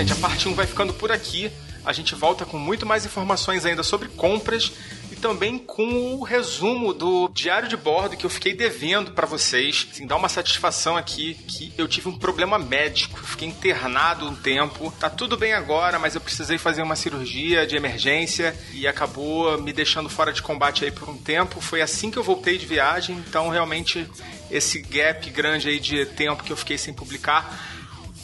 Gente, a parte 1 vai ficando por aqui. A gente volta com muito mais informações ainda sobre compras e também com o resumo do diário de bordo que eu fiquei devendo pra vocês. Assim, dá uma satisfação aqui que eu tive um problema médico, fiquei internado um tempo. Tá tudo bem agora, mas eu precisei fazer uma cirurgia de emergência e acabou me deixando fora de combate aí por um tempo. Foi assim que eu voltei de viagem, então realmente esse gap grande aí de tempo que eu fiquei sem publicar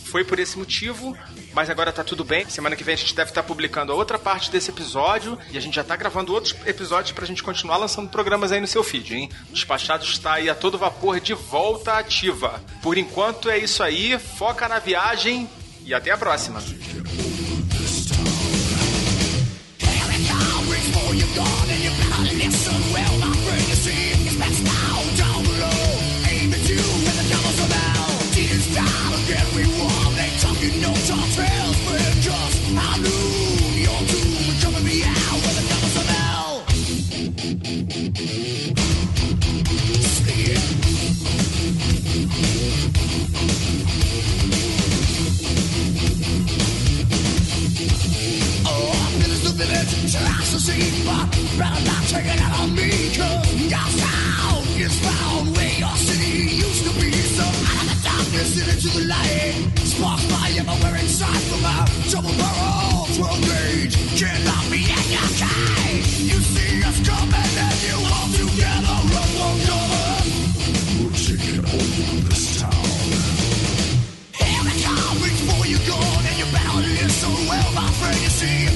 foi por esse motivo, mas agora tá tudo bem. Semana que vem a gente deve estar publicando a outra parte desse episódio e a gente já tá gravando outros episódios pra gente continuar lançando programas aí no seu feed, hein? O Despachado está aí a todo vapor de volta ativa. Por enquanto é isso aí, foca na viagem e até a próxima. It out on me, your is found your city used to be. So out of the darkness and into the light, everywhere inside from a double barrel 12 gauge. Can't lock me in your cage. You see us coming and you all together for. We're taking over this town. Here we come, before you gone, and you better listen well, my friend. You see.